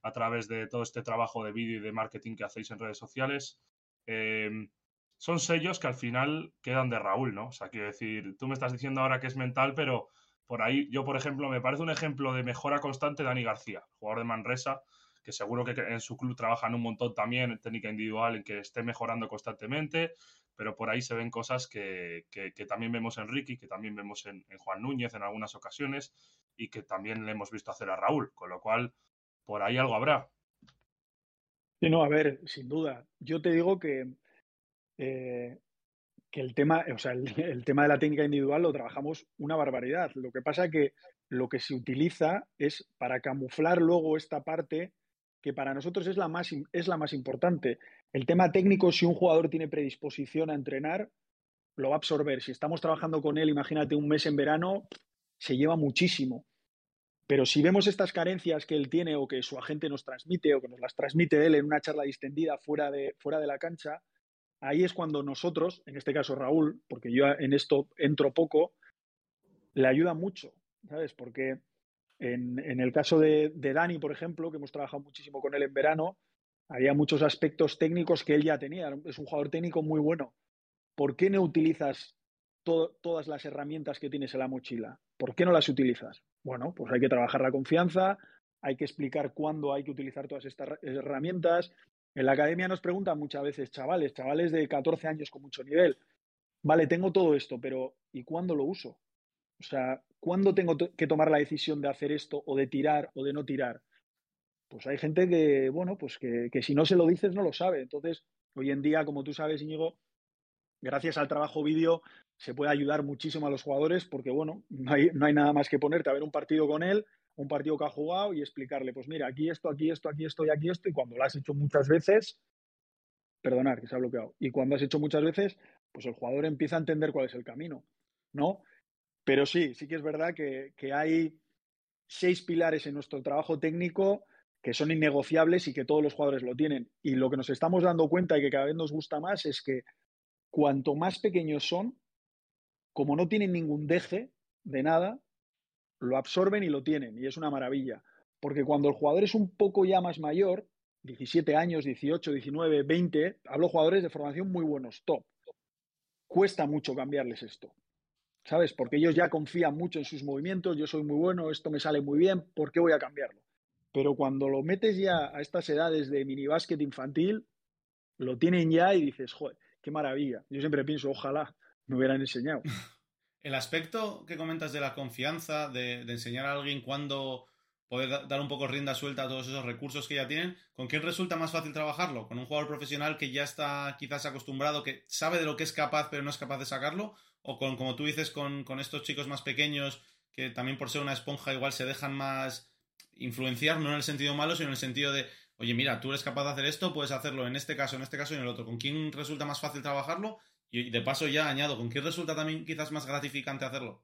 a través de todo este trabajo de vídeo y de marketing que hacéis en redes sociales. Em, son sellos que al final quedan de Raúl, ¿no? O sea, quiero decir, tú me estás diciendo ahora que es mental, pero por ahí, yo por ejemplo, me parece un ejemplo de mejora constante Dani García, jugador de Manresa, que seguro que en su club trabajan un montón también en técnica individual, en que esté mejorando constantemente, pero por ahí se ven cosas que, también vemos en Ricky, que también vemos en, Juan Núñez en algunas ocasiones y que también le hemos visto hacer a Raúl, con lo cual por ahí algo habrá. Sí, no, a ver, sin duda. Yo te digo que, eh, que el tema, o sea, el, tema de la técnica individual lo trabajamos una barbaridad. Lo que pasa que lo que se utiliza es para camuflar luego esta parte que para nosotros es la más, es la más importante. El tema técnico, si un jugador tiene predisposición a entrenar, lo va a absorber. Si estamos trabajando con él, imagínate un mes en verano, se lleva muchísimo. Pero si vemos estas carencias que él tiene o que su agente nos transmite o que nos las transmite él en una charla distendida fuera de, fuera de la cancha, ahí es cuando nosotros, en este caso Raúl, porque yo en esto entro poco, le ayuda mucho, ¿sabes? Porque en, el caso de, Dani, por ejemplo, que hemos trabajado muchísimo con él en verano, había muchos aspectos técnicos que él ya tenía. Es un jugador técnico muy bueno. ¿Por qué no utilizas todas las herramientas que tienes en la mochila? ¿Por qué no las utilizas? Bueno, pues hay que trabajar la confianza, hay que explicar cuándo hay que utilizar todas estas herramientas. En la academia nos preguntan muchas veces, chavales, chavales de 14 años con mucho nivel, vale, tengo todo esto, pero ¿y cuándo lo uso? O sea, ¿cuándo tengo que tomar la decisión de hacer esto o de tirar o de no tirar? Pues hay gente que, bueno, pues que, si no se lo dices no lo sabe. Entonces, hoy en día, como tú sabes, Íñigo, gracias al trabajo vídeo se puede ayudar muchísimo a los jugadores porque, bueno, no hay, no hay nada más que ponerte a ver un partido con él, un partido que ha jugado y explicarle, pues mira, aquí esto, aquí esto, aquí esto y aquí esto. Y cuando lo has hecho muchas veces, perdonar que se ha bloqueado. Y cuando has hecho muchas veces, pues el jugador empieza a entender cuál es el camino, ¿no? Pero sí, sí que es verdad que, hay seis pilares en nuestro trabajo técnico que son innegociables y que todos los jugadores lo tienen. Y lo que nos estamos dando cuenta y que cada vez nos gusta más es que cuanto más pequeños son, como no tienen ningún deje de nada, lo absorben y lo tienen. Y es una maravilla. Porque cuando el jugador es un poco ya más mayor, 17 años, 18, 19, 20, hablo jugadores de formación muy buenos, top. Cuesta mucho cambiarles esto. ¿sabes? Porque ellos ya confían mucho en sus movimientos, yo soy muy bueno, esto me sale muy bien, ¿por qué voy a cambiarlo? Pero cuando lo metes ya a estas edades de minibásquet infantil, lo tienen ya y dices, joder, qué maravilla. Yo siempre pienso, ojalá me hubieran enseñado. El aspecto que comentas de la confianza, de, enseñar a alguien cuándo poder dar un poco rienda suelta a todos esos recursos que ya tienen, ¿con quién resulta más fácil trabajarlo? ¿Con un jugador profesional que ya está quizás acostumbrado, que sabe de lo que es capaz pero no es capaz de sacarlo? o con, como tú dices, con, estos chicos más pequeños que también por ser una esponja igual se dejan más influenciar, no en el sentido malo, sino en el sentido de, oye, mira, tú eres capaz de hacer esto, puedes hacerlo en este caso, en este caso y en el otro. ¿Con quién resulta más fácil trabajarlo? Y de paso ya añado, ¿con quién resulta también quizás más gratificante hacerlo?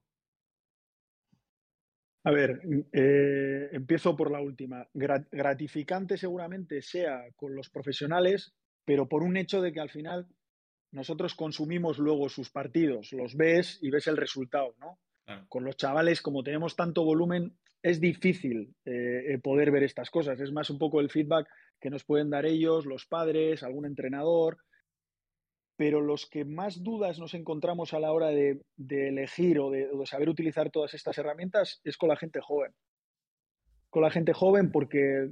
A ver, eh, empiezo por la última. gratificante seguramente sea con los profesionales, pero por un hecho de que al final nosotros consumimos luego sus partidos, los ves y ves el resultado, ¿no? Con los chavales, como tenemos tanto volumen, es difícil eh, eh, poder ver estas cosas. Es más un poco el feedback que nos pueden dar ellos, los padres, algún entrenador. Pero los que más dudas nos encontramos a la hora de, elegir o de, saber utilizar todas estas herramientas es con la gente joven. Con la gente joven porque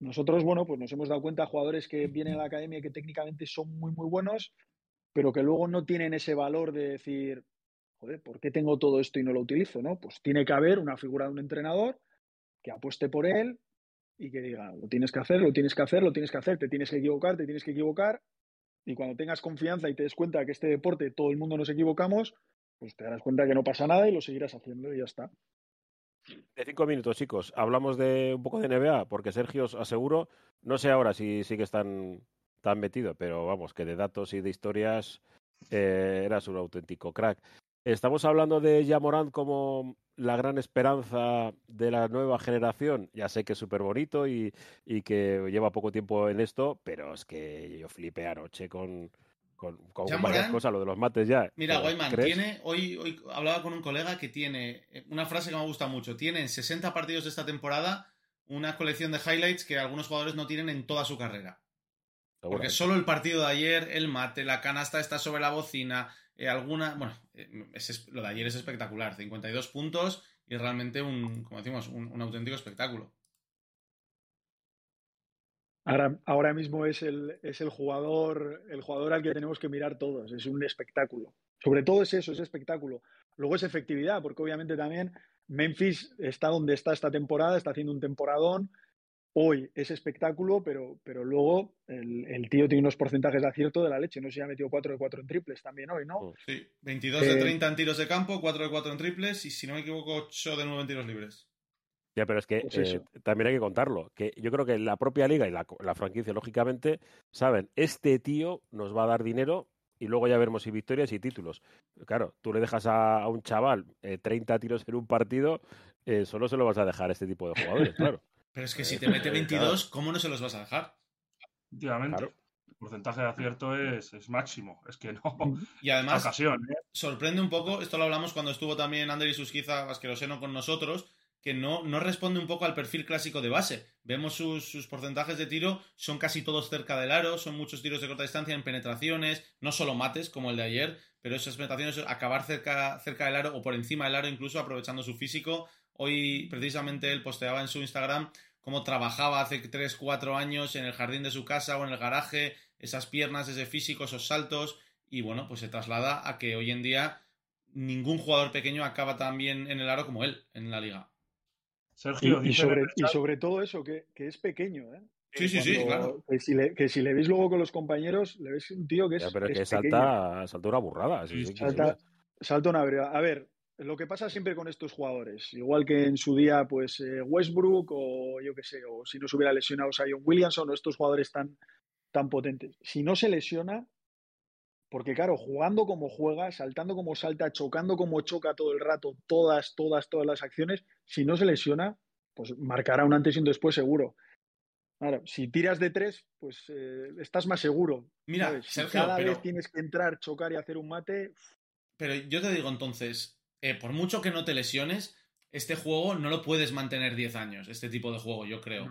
nosotros, bueno, pues nos hemos dado cuenta, jugadores que vienen a la academia que técnicamente son muy, muy buenos, pero que luego no tienen ese valor de decir, joder, ¿por qué tengo todo esto y no lo utilizo? ¿no? Pues tiene que haber una figura de un entrenador que apueste por él y que diga, lo tienes que hacer, lo tienes que hacer, lo tienes que hacer, te tienes que equivocar, te tienes que equivocar. Y cuando tengas confianza y te des cuenta que este deporte todo el mundo nos equivocamos, pues te darás cuenta que no pasa nada y lo seguirás haciendo y ya está. De cinco minutos, chicos. Hablamos de un poco de NBA, porque Sergio os aseguro, no sé ahora si sí que están tan metido, pero vamos, que de datos y de historias eh, eras un auténtico crack. Estamos hablando de Yamorant como la gran esperanza de la nueva generación. Ya sé que es súper bonito y, que lleva poco tiempo en esto, pero es que yo flipé anoche con, con, varias cosas, lo de los mates ya. Mira, Guayman, tiene, hoy, hoy hablaba con un colega que tiene eh, una frase que me gusta mucho. Tiene en 60 partidos de esta temporada una colección de highlights que algunos jugadores no tienen en toda su carrera. Porque solo el partido de ayer, el mate, la canasta está sobre la bocina, eh, alguna. Bueno, eh, lo de ayer es espectacular. 52 puntos y realmente un, como decimos, un, auténtico espectáculo. Ahora, ahora mismo es el, es el jugador, el jugador al que tenemos que mirar todos. Es un espectáculo. Sobre todo es eso, es espectáculo. Luego es efectividad, porque obviamente también Memphis está donde está esta temporada, está haciendo un temporadón hoy es espectáculo, pero, pero luego el, tío tiene unos porcentajes de acierto de la leche. No sé si ha metido 4 de 4 en triples también hoy, ¿no? Mm. Sí, 22 de 30 eh, en tiros de campo, 4 de 4 en triples y, si no me equivoco, 8 de 9 en tiros libres. Ya, pero es que pues eh, también hay que contarlo. Que yo creo que la propia liga y la, franquicia, lógicamente, saben, este tío nos va a dar dinero y luego ya veremos si victorias y títulos. Claro, tú le dejas a, un chaval 30 tiros en un partido, solo se lo vas a dejar a este tipo de jugadores, claro. Pero es que si te mete 22, ¿cómo no se los vas a dejar? Efectivamente. El porcentaje de acierto es, máximo. Es que no. Y además, ocasión, ¿eh? sorprende un poco, esto lo hablamos cuando estuvo también Ander y Susquiza Asqueroseno con nosotros, que no, no responde un poco al perfil clásico de base. Vemos sus, sus, porcentajes de tiro, son casi todos cerca del aro, son muchos tiros de corta distancia en penetraciones, no solo mates como el de ayer, pero esas penetraciones, acabar cerca, cerca del aro o por encima del aro, incluso aprovechando su físico, Hoy precisamente él posteaba en su Instagram cómo trabajaba hace 3, 4 años en el jardín de su casa o en el garaje, esas piernas, ese físico, esos saltos, y bueno, pues se traslada a que hoy en día ningún jugador pequeño acaba tan bien en el aro como él en la liga. Sergio, y, sobre, y sobre, todo eso, que, es pequeño, ¿eh? Sí, sí, sí, claro. Que si, le, que si, le, veis luego con los compañeros, le veis un tío que es. pero que, salta, salta, una burrada. salta, salta, una burrada. A ver, lo que pasa siempre con estos jugadores, igual que en su día, pues eh, Westbrook o yo qué sé, o si no se hubiera lesionado Zion Williamson o estos jugadores tan, tan potentes. Si no se lesiona, porque claro, jugando como juega, saltando como salta, chocando como choca todo el rato, todas, todas, todas las acciones, si no se lesiona, pues marcará un antes y un después seguro. Claro, si tiras de tres, pues eh, estás más seguro. Mira, si cada vez tienes que entrar, chocar y hacer un mate. Pero yo te digo entonces, eh, por mucho que no te lesiones, este juego no lo puedes mantener 10 años, este tipo de juego, yo creo.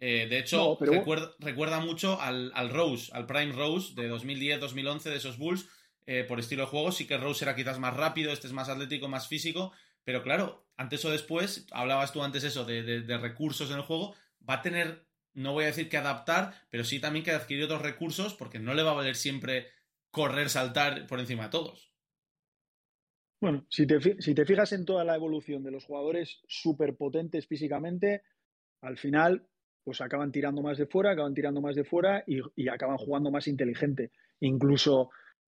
Eh, de hecho, recuerda, mucho al, Rose, al Prime Rose de 2010-2011 de esos Bulls, eh, por estilo de juego. Sí que Rose era quizás más rápido, este es más atlético, más físico, pero claro, antes o después, hablabas tú antes eso de, de recursos en el juego, va a tener, no voy a decir que adaptar, pero sí también que adquirir otros recursos porque no le va a valer siempre correr, saltar por encima de todos. Bueno, si te, si te fijas en toda la evolución de los jugadores súper potentes físicamente, al final pues acaban tirando más de fuera, acaban tirando más de fuera y, acaban jugando más inteligente. Incluso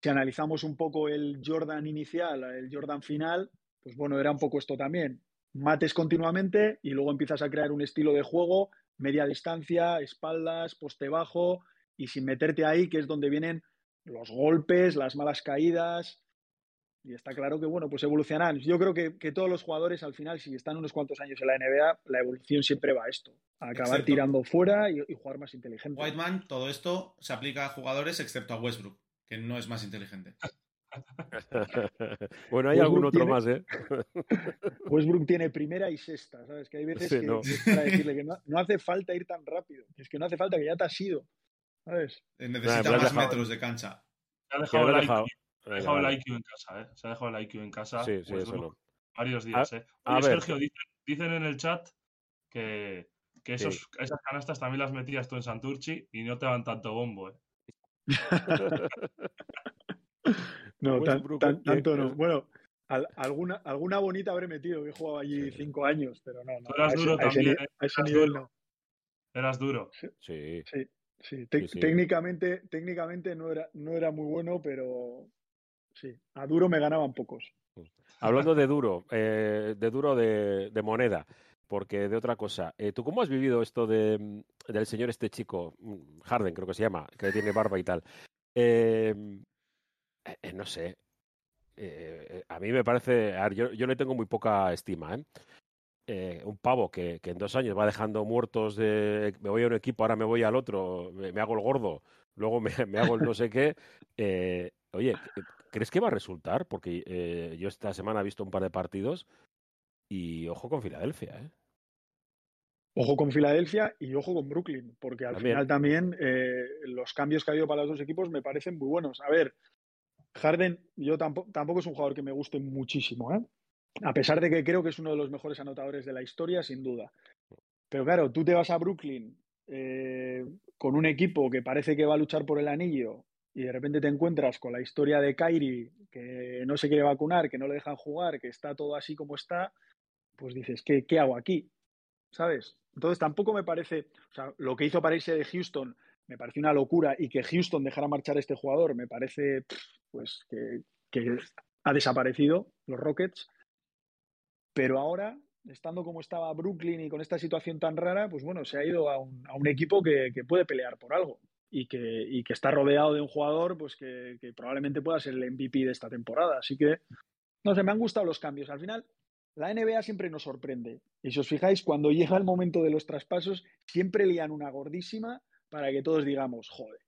si analizamos un poco el Jordan inicial, el Jordan final, pues bueno, era un poco esto también. Mates continuamente y luego empiezas a crear un estilo de juego, media distancia, espaldas, poste bajo y sin meterte ahí, que es donde vienen los golpes, las malas caídas, y está claro que, bueno, pues evolucionarán. Yo creo que, todos los jugadores, al final, si están unos cuantos años en la NBA, la evolución siempre va a esto, a acabar tirando fuera y, jugar más inteligente. Whiteman, todo esto se aplica a jugadores excepto a Westbrook, que no es más inteligente. bueno, hay algún otro más, ¿eh? Westbrook tiene primera y sexta, ¿sabes? Que hay veces que no. para decirle que no, hace falta ir tan rápido, es que no hace falta que ya te has ido, ¿sabes? Necesita más metros de cancha. ha dejado, se ha dejado el IQ en casa, ¿eh? Se ha dejado el IQ en casa. Sí, sí, pues, eso no. Varios días, ¿eh? Oye, Sergio, dicen, en el chat que, que esos, esas canastas también las metías tú en Santurchi y no te van tanto bombo, ¿eh? no, tanto no. Bueno, alguna, alguna bonita habré metido, que he jugado allí cinco años, pero no, no. eras duro también, ¿eh? A ese nivel no. Eras duro. Sí. Sí, sí. Técnicamente, técnicamente no, era, no era muy bueno, pero, Sí, a duro me ganaban pocos. Hablando de duro, eh, de duro de, moneda, porque de otra cosa, eh, ¿tú cómo has vivido esto de, mm, del señor este chico, mm, Harden creo que se llama, que tiene barba y tal? Em, eh, no sé, a mí me parece, yo, yo, le tengo muy poca estima, un pavo que, en dos años va dejando muertos de me voy a un equipo, ahora me voy al otro, me, hago el gordo, luego me, hago el no sé qué. Oye, ¿Crees que va a resultar? Porque eh, yo esta semana he visto un par de partidos y ojo con Filadelfia, ¿eh? Ojo con Filadelfia y ojo con Brooklyn, porque al final también eh, los cambios que ha habido para los dos equipos me parecen muy buenos. A ver, Harden, yo tampoco, tampoco es un jugador que me guste muchísimo, ¿eh? A pesar de que creo que es uno de los mejores anotadores de la historia, sin duda. Pero claro, tú te vas a Brooklyn eh, con un equipo que parece que va a luchar por el anillo y de repente te encuentras con la historia de Kairi, que no se quiere vacunar, que no le dejan jugar, que está todo así como está, pues dices, ¿qué, hago aquí? ¿sabes? Entonces tampoco me parece, o sea, lo que hizo para irse de Houston me parece una locura y que Houston dejara marchar a este jugador me parece, pues, que, ha desaparecido los Rockets. Pero ahora, estando como estaba Brooklyn y con esta situación tan rara, pues bueno, se ha ido a un, equipo que, puede pelear por algo y que, y que, está rodeado de un jugador pues que, que, probablemente pueda ser el MVP de esta temporada. Así que, no sé, me han gustado los cambios. Al final, la NBA siempre nos sorprende. Y si os fijáis, cuando llega el momento de los traspasos, siempre lían una gordísima para que todos digamos, joder,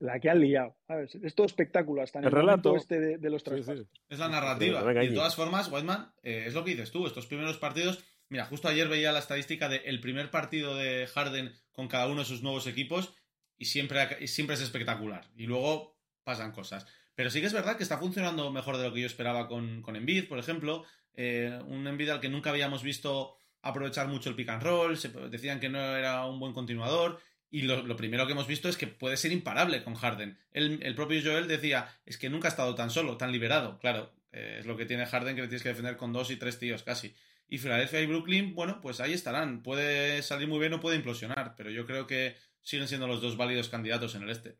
la que han liado. ¿sabes? Es todo espectáculo hasta en el, el relato este de, de los traspasos. Sí, sí. Es la narrativa. Sí, y de todas formas, Whiteman, eh, es lo que dices tú, estos primeros partidos. Mira, justo ayer veía la estadística del primer partido de Harden con cada uno de sus nuevos equipos y siempre, siempre es espectacular. Y luego pasan cosas. Pero sí que es verdad que está funcionando mejor de lo que yo esperaba con, con Embiid, por ejemplo. Eh, un Embiid al que nunca habíamos visto aprovechar mucho el pick and roll. Se, decían que no era un buen continuador. Y lo, primero que hemos visto es que puede ser imparable con Harden. El, el, propio Joel decía, es que nunca ha estado tan solo, tan liberado. Claro, eh, es lo que tiene Harden que le tienes que defender con dos y tres tíos casi. Y Philadelphia y Brooklyn, bueno, pues ahí estarán. Puede salir muy bien o puede implosionar, pero yo creo que siguen siendo los dos válidos candidatos en el este.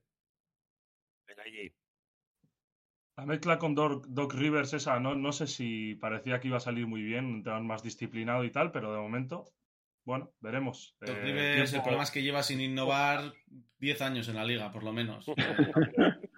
Allí. La mezcla con Doc, Doc, Rivers esa, no, no sé si parecía que iba a salir muy bien, un tema más disciplinado y tal, pero de momento bueno, veremos. Doc Rivers, eh, el problema es que lleva sin innovar 10 años en la liga, por lo menos.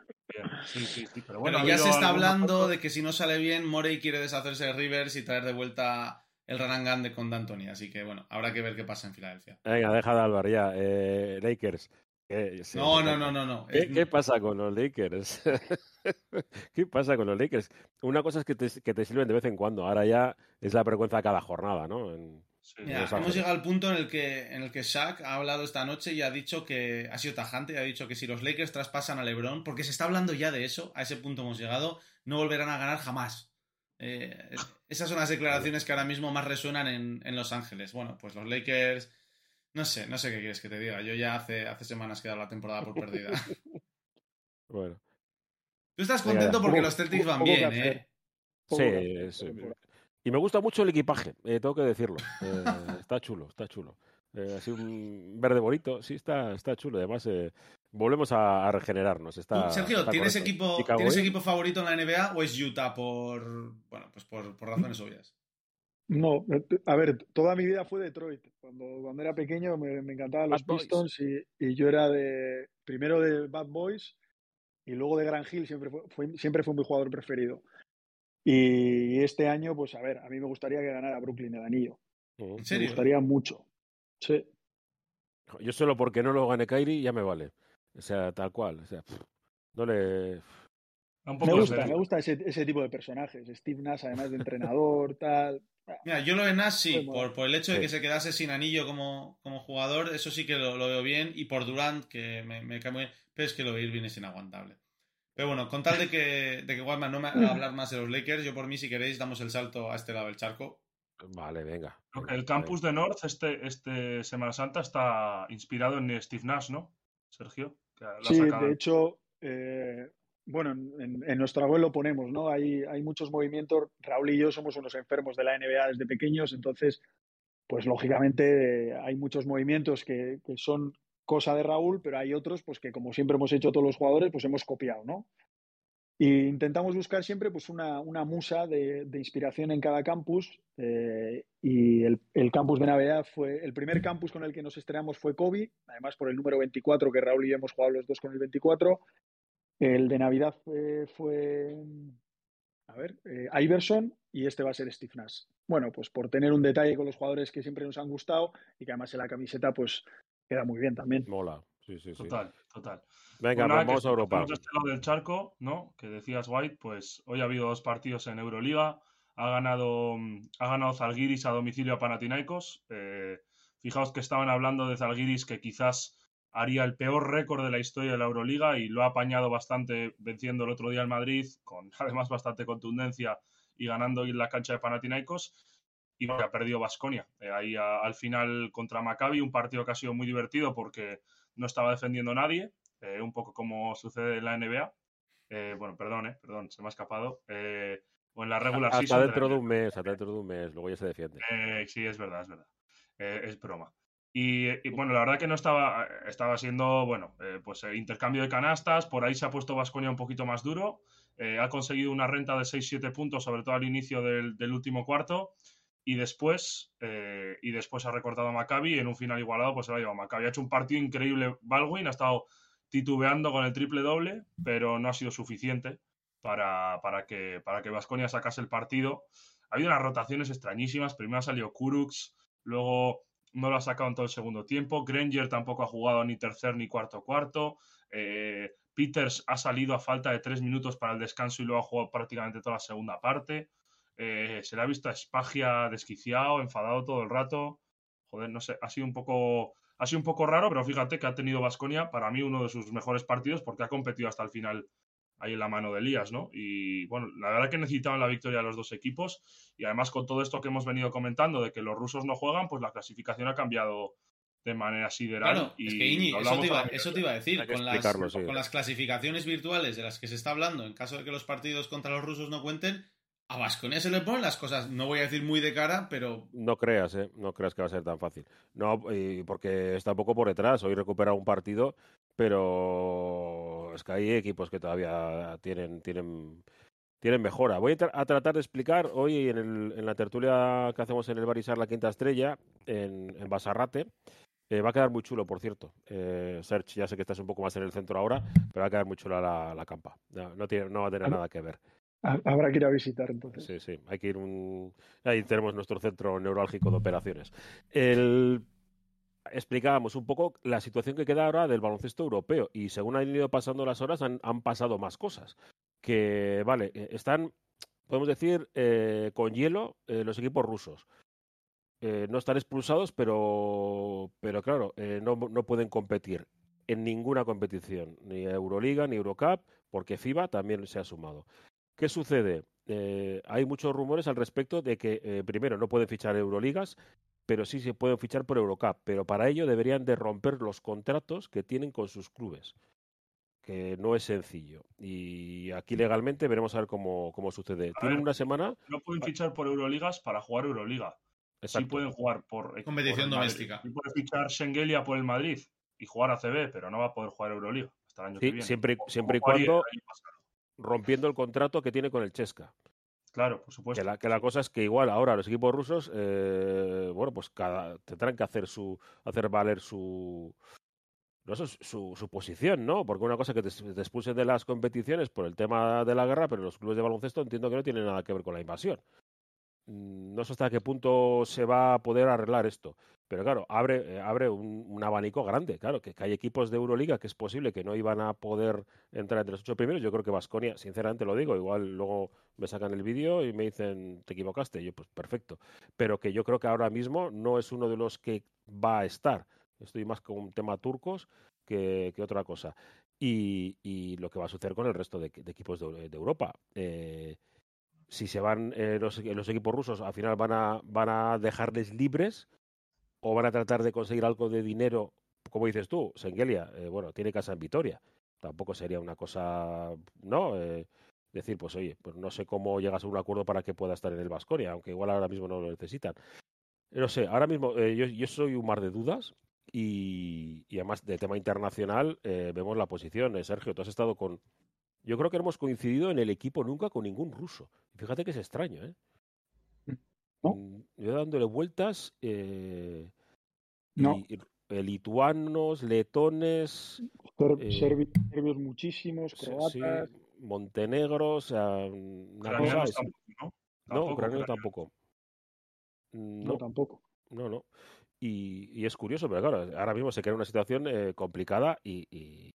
Sí, sí, sí, pero bueno, ya se está hablando de que si no sale bien, Morey quiere deshacerse de Rivers y traer de vuelta el Ranangan de con D'Antoni. Así que bueno, habrá que ver qué pasa en Filadelfia. Venga, deja de Álvaro ya. Eh, Lakers. Eh, sí, no, no, no, no, no. ¿Qué, ¿Qué, pasa con los Lakers? ¿Qué pasa con los Lakers? Una cosa es que te, que te, sirven de vez en cuando. Ahora ya es la vergüenza cada jornada, ¿no? En... Sí, Mira, hemos llegado al punto en el que en el que Shaq ha hablado esta noche y ha dicho que ha sido tajante y ha dicho que si los Lakers traspasan a LeBron, porque se está hablando ya de eso, a ese punto hemos llegado, no volverán a ganar jamás. Eh, esas son las declaraciones que ahora mismo más resuenan en, en, Los Ángeles. Bueno, pues los Lakers, no sé, no sé qué quieres que te diga. Yo ya hace, hace semanas que he dado la temporada por perdida. bueno. Tú estás contento porque los Celtics van bien, ¿eh? Sí, sí. Y me gusta mucho el equipaje, eh, tengo que decirlo. Eh, está chulo, está chulo. Eh, así un verde bonito, sí, está, está chulo. Además, eh, volvemos a, a, regenerarnos. Está, Sergio, está ¿tienes, equipo, ¿tienes equipo favorito en la NBA o es Utah por, bueno, pues por, por razones obvias? No, a ver, toda mi vida fue Detroit. Cuando, cuando era pequeño me, me encantaban los Bad Pistons y, y, yo era de primero de Bad Boys y luego de Gran Hill, siempre fue, fue, siempre fue mi jugador preferido. Y este año, pues a ver, a mí me gustaría que ganara Brooklyn el anillo. ¿En serio? Me gustaría mucho. Sí. Yo solo porque no lo gane Kyrie ya me vale. O sea, tal cual. O sea, no le. Un poco me gusta, me gusta ese, ese, tipo de personajes. Steve Nash, además de entrenador, tal. Mira, yo lo de Nash sí, por, por, el hecho de que se quedase sin anillo como, como jugador, eso sí que lo, lo, veo bien. Y por Durant, que me, me cae muy bien, pero es que lo de Irving es inaguantable. Pero bueno, con tal de que, de que no me haga hablar más de los Lakers, yo por mí, si queréis, damos el salto a este lado del charco. Vale, venga. El campus de North, este, este Semana Santa, está inspirado en Steve Nash, ¿no, Sergio? sí, de hecho, eh, bueno, en, en, nuestra web lo ponemos, ¿no? Hay, hay muchos movimientos. Raúl y yo somos unos enfermos de la NBA desde pequeños, entonces, pues lógicamente hay muchos movimientos que, que son cosa de Raúl, pero hay otros pues que como siempre hemos hecho todos los jugadores, pues hemos copiado, ¿no? Y intentamos buscar siempre pues una, una musa de, de, inspiración en cada campus eh, y el, el, campus de Navidad fue, el primer campus con el que nos estrenamos fue Kobe, además por el número 24 que Raúl y yo hemos jugado los dos con el 24. El de Navidad fue, fue a ver, eh, Iverson y este va a ser Steve Nash. Bueno, pues por tener un detalle con los jugadores que siempre nos han gustado y que además en la camiseta pues queda muy bien también. Mola, sí, sí, sí. Total, total. Venga, bueno, vamos a Europa. Este lado del charco, ¿no? Que decías White, pues hoy ha habido dos partidos en Euroliga. Ha ganado, ha ganado Zalgiris a domicilio a Panathinaikos. Eh, fijaos que estaban hablando de Zalgiris que quizás haría el peor récord de la historia de la Euroliga y lo ha apañado bastante venciendo el otro día el Madrid, con además bastante contundencia y ganando en la cancha de Panathinaikos y bueno, ha perdido Basconia. Eh, ahí a, al final contra Maccabi, un partido que ha sido muy divertido porque no estaba defendiendo nadie, eh, un poco como sucede en la NBA. Eh, bueno, perdón, eh, perdón, se me ha escapado. o en la regular hasta season. dentro de un mes, hasta dentro de un mes, luego ya se defiende. sí, es verdad, es verdad. es broma. Y, bueno, la verdad que no estaba, estaba siendo, bueno, eh, pues intercambio de canastas, por ahí se ha puesto Vasconia un poquito más duro, ha conseguido una renta de 6-7 puntos, sobre todo al inicio del, del último cuarto, y después, y después ha recortado a Maccabi en un final igualado, pues se lo ha llevado Maccabi. Ha hecho un partido increíble Baldwin, ha estado titubeando con el triple doble, pero no ha sido suficiente para, para que para que Vasconia sacase el partido. Ha habido unas rotaciones extrañísimas. Primero ha salido Kuruks, luego no lo ha sacado en todo el segundo tiempo. Granger tampoco ha jugado ni tercer ni cuarto cuarto. Eh, Peters ha salido a falta de tres minutos para el descanso y luego ha jugado prácticamente toda la segunda parte. Eh, se le ha visto a Espagia desquiciado, enfadado todo el rato. Joder, no sé, ha sido un poco ha sido un poco raro, pero fíjate que ha tenido Vasconia para mí uno de sus mejores partidos porque ha competido hasta el final ahí en la mano de Elías, ¿no? Y bueno, la verdad que necesitaban la victoria de los dos equipos y además con todo esto que hemos venido comentando de que los rusos no juegan, pues la clasificación ha cambiado de manera sideral. Claro, y es que Iñi, eso te, iba, a decir, con las, con las clasificaciones virtuales de las que se está hablando, en caso de que los partidos contra los rusos no cuenten, a Vasconia se le ponen las cosas, no voy a decir muy de cara, pero. No creas, ¿eh? No creas que va a ser tan fácil. No, porque está un poco por detrás. Hoy recupera un partido, pero es que hay equipos que todavía tienen, tienen, tienen mejora. Voy a, tratar de explicar hoy en, el, en, la tertulia que hacemos en el Barisar La Quinta Estrella, en, en Basarrate. Eh, va a quedar muy chulo, por cierto. Eh, Serge, ya sé que estás un poco más en el centro ahora, pero va a quedar muy chula la, la campa. No, tiene, no va a tener nada que ver. Habrá que ir a visitar entonces. Sí, sí, hay que ir un... Ahí tenemos nuestro centro neurálgico de operaciones. El... Explicábamos un poco la situación que queda ahora del baloncesto europeo y según han ido pasando las horas han, pasado más cosas. Que, vale, eh, están, podemos decir, eh, con hielo eh, los equipos rusos. no están expulsados, pero, pero claro, no, no pueden competir en ninguna competición, ni Euroliga, ni Eurocup, porque FIBA también se ha sumado. ¿Qué sucede? Eh, hay muchos rumores al respecto de que, eh, primero, no pueden fichar Euroligas, pero sí se pueden fichar por Eurocup. Pero para ello deberían de romper los contratos que tienen con sus clubes, que no es sencillo. Y aquí legalmente veremos a ver cómo, cómo sucede. Tienen una semana... No pueden fichar por Euroligas para jugar Euroliga. Sí pueden jugar por... Competición doméstica. Sí pueden fichar Schengelia por el Madrid y jugar ACB, pero no va a poder jugar Euroliga hasta el año que viene. Siempre, siempre y cuando rompiendo el contrato que tiene con el Chesca. Claro, por supuesto. Que la, que la cosa es que igual ahora los equipos rusos, eh, bueno, pues cada, tendrán que hacer su, hacer valer su, no su, su, posición, ¿no? Porque una cosa que te, te, expulsen de las competiciones por el tema de la guerra, pero los clubes de baloncesto entiendo que no tienen nada que ver con la invasión. Mm, no sé hasta qué punto se va a poder arreglar esto. Pero claro, abre, eh, un, abanico grande. Claro, que, hay equipos de Euroliga que es posible que no iban a poder entrar entre los ocho primeros. Yo creo que Vasconia, sinceramente lo digo, igual luego me sacan el vídeo y me dicen, te equivocaste. yo, pues perfecto. Pero que yo creo que ahora mismo no es uno de los que va a estar. Estoy más con un tema turcos que, otra cosa. Y, lo que va a suceder con el resto de, equipos de, Europa. Eh, si se van eh, los, equipos rusos, al final van a dejarles libres o van a tratar de conseguir algo de dinero, como dices tú, Sengelia, eh, bueno, tiene casa en Vitoria. Tampoco sería una cosa, ¿no? Eh, decir, pues oye, pues no sé cómo llegas a un acuerdo para que pueda estar en el Vasconia, aunque igual ahora mismo no lo necesitan. No sé, ahora mismo yo, yo, soy un mar de dudas y, además de tema internacional vemos la posición. Sergio, tú has estado con, yo creo que hemos coincidido en el equipo nunca con ningún ruso. Fíjate que es extraño, ¿eh? Mm, yo dándole vueltas. Eh, no. Eh, lituanos, letones. Eh, serbios muchísimos, croatas. Montenegro, o sea. Una cosa ¿no? No, ucraniano tampoco. No, tampoco. No, no. Y, es curioso, pero claro, ahora mismo se crea una situación complicada y,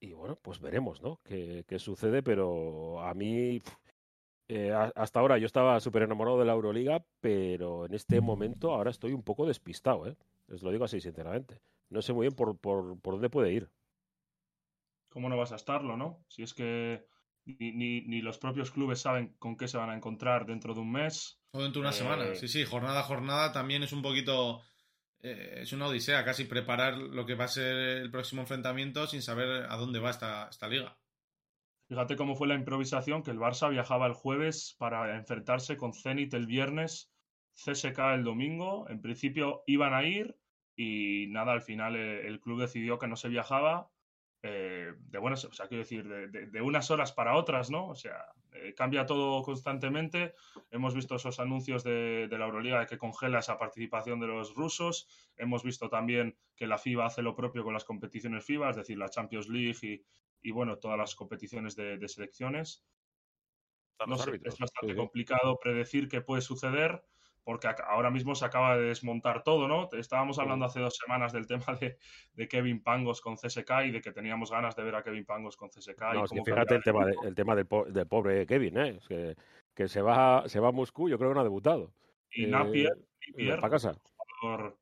y bueno, pues veremos, ¿no? Qué, sucede, pero a mí, eh, hasta ahora yo estaba súper enamorado de la Euroliga, pero en este momento ahora estoy un poco despistado, ¿eh? Os lo digo así, sinceramente. No sé muy bien por, por, por dónde puede ir. ¿Cómo no vas a estarlo, no? Si es que ni, ni, ni, los propios clubes saben con qué se van a encontrar dentro de un mes. O dentro de una semana. Eh, sí, sí, jornada a jornada también es un poquito eh, es una odisea casi preparar lo que va a ser el próximo enfrentamiento sin saber a dónde va esta, esta liga. Fíjate cómo fue la improvisación, que el Barça viajaba el jueves para enfrentarse con Zenit el viernes. CSK el domingo. En principio iban a ir y nada, al final eh, el, club decidió que no se viajaba. Eh, de buenas, o sea, quiero decir, de, unas horas para otras, ¿no? O sea, eh, cambia todo constantemente. Hemos visto esos anuncios de, la Euroliga de que congela esa participación de los rusos. Hemos visto también que la FIBA hace lo propio con las competiciones FIBA, es decir, la Champions League y, bueno, todas las competiciones de, selecciones. No sé, es bastante complicado predecir qué puede suceder porque ahora mismo se acaba de desmontar todo, ¿no? Estábamos hablando hace dos semanas del tema de, Kevin Pangos con CSK y de que teníamos ganas de ver a Kevin Pangos con CSK. No, es que fíjate el tema, el tema del, pobre Kevin, ¿eh? Es que, se, va, se va a Moscú, yo creo que no ha debutado. Y Napier, eh, para casa. Jugador,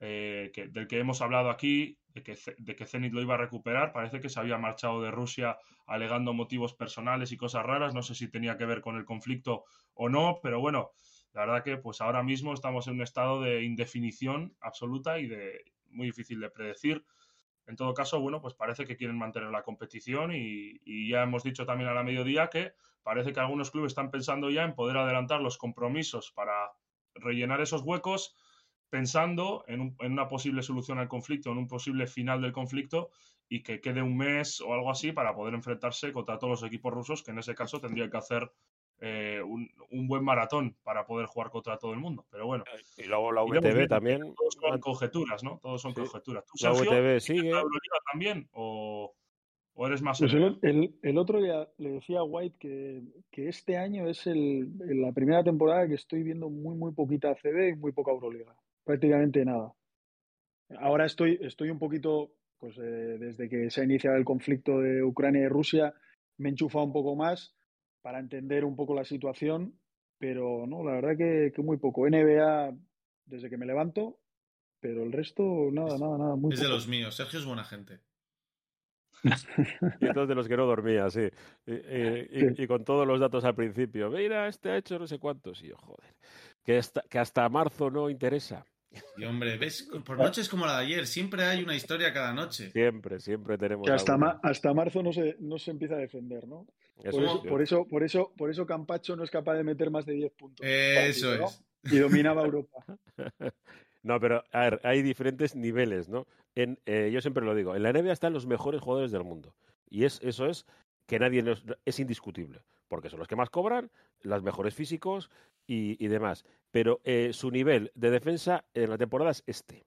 eh, del que hemos hablado aquí, de que, Zenit lo iba a recuperar, parece que se había marchado de Rusia alegando motivos personales y cosas raras, no sé si tenía que ver con el conflicto o no, pero bueno, la verdad que pues ahora mismo estamos en un estado de indefinición absoluta y de muy difícil de predecir. En todo caso, bueno, pues parece que quieren mantener la competición y, ya hemos dicho también a la mediodía que parece que algunos clubes están pensando ya en poder adelantar los compromisos para rellenar esos huecos, pensando en, en, una posible solución al conflicto, en un posible final del conflicto y que quede un mes o algo así para poder enfrentarse contra todos los equipos rusos, que en ese caso tendría que hacer eh, un, buen maratón para poder jugar contra todo el mundo. Pero bueno. Y luego la VTV también. Todos son conjeturas, ¿no? Todos son conjeturas. ¿Tú, la VTV sigue. ¿La también? ¿O, eres más.? Pues el, otro día le decía a White que, que este año es el, la primera temporada que estoy viendo muy, muy poquita CB y muy poca Euroliga. Prácticamente nada. Ahora estoy, estoy un poquito, pues eh, desde que se ha iniciado el conflicto de Ucrania y Rusia, me he enchufado un poco más para entender un poco la situación, pero no, la verdad que, muy poco. NBA desde que me levanto, pero el resto, nada, nada, nada. Muy es de los míos. Sergio es buena gente. y entonces de los que no dormía, sí. Y, con todos los datos al principio. Mira, este ha hecho no sé cuántos. Y yo, joder, que que hasta marzo no interesa. Y hombre, ves, por noches como la de ayer, siempre hay una historia cada noche. Siempre, siempre tenemos. Que hasta, hasta marzo no se, no se empieza a defender, ¿no? por, eso, por, eso, por, eso, Campacho no es capaz de meter más de 10 puntos. Eso es. Y dominaba Europa. no, pero a ver, hay diferentes niveles, ¿no? En, eh, yo siempre lo digo, en la NBA están los mejores jugadores del mundo. Y es, eso es que nadie es indiscutible, porque son los que más cobran, los mejores físicos y, demás. Pero eh, su nivel de defensa en la temporada es este.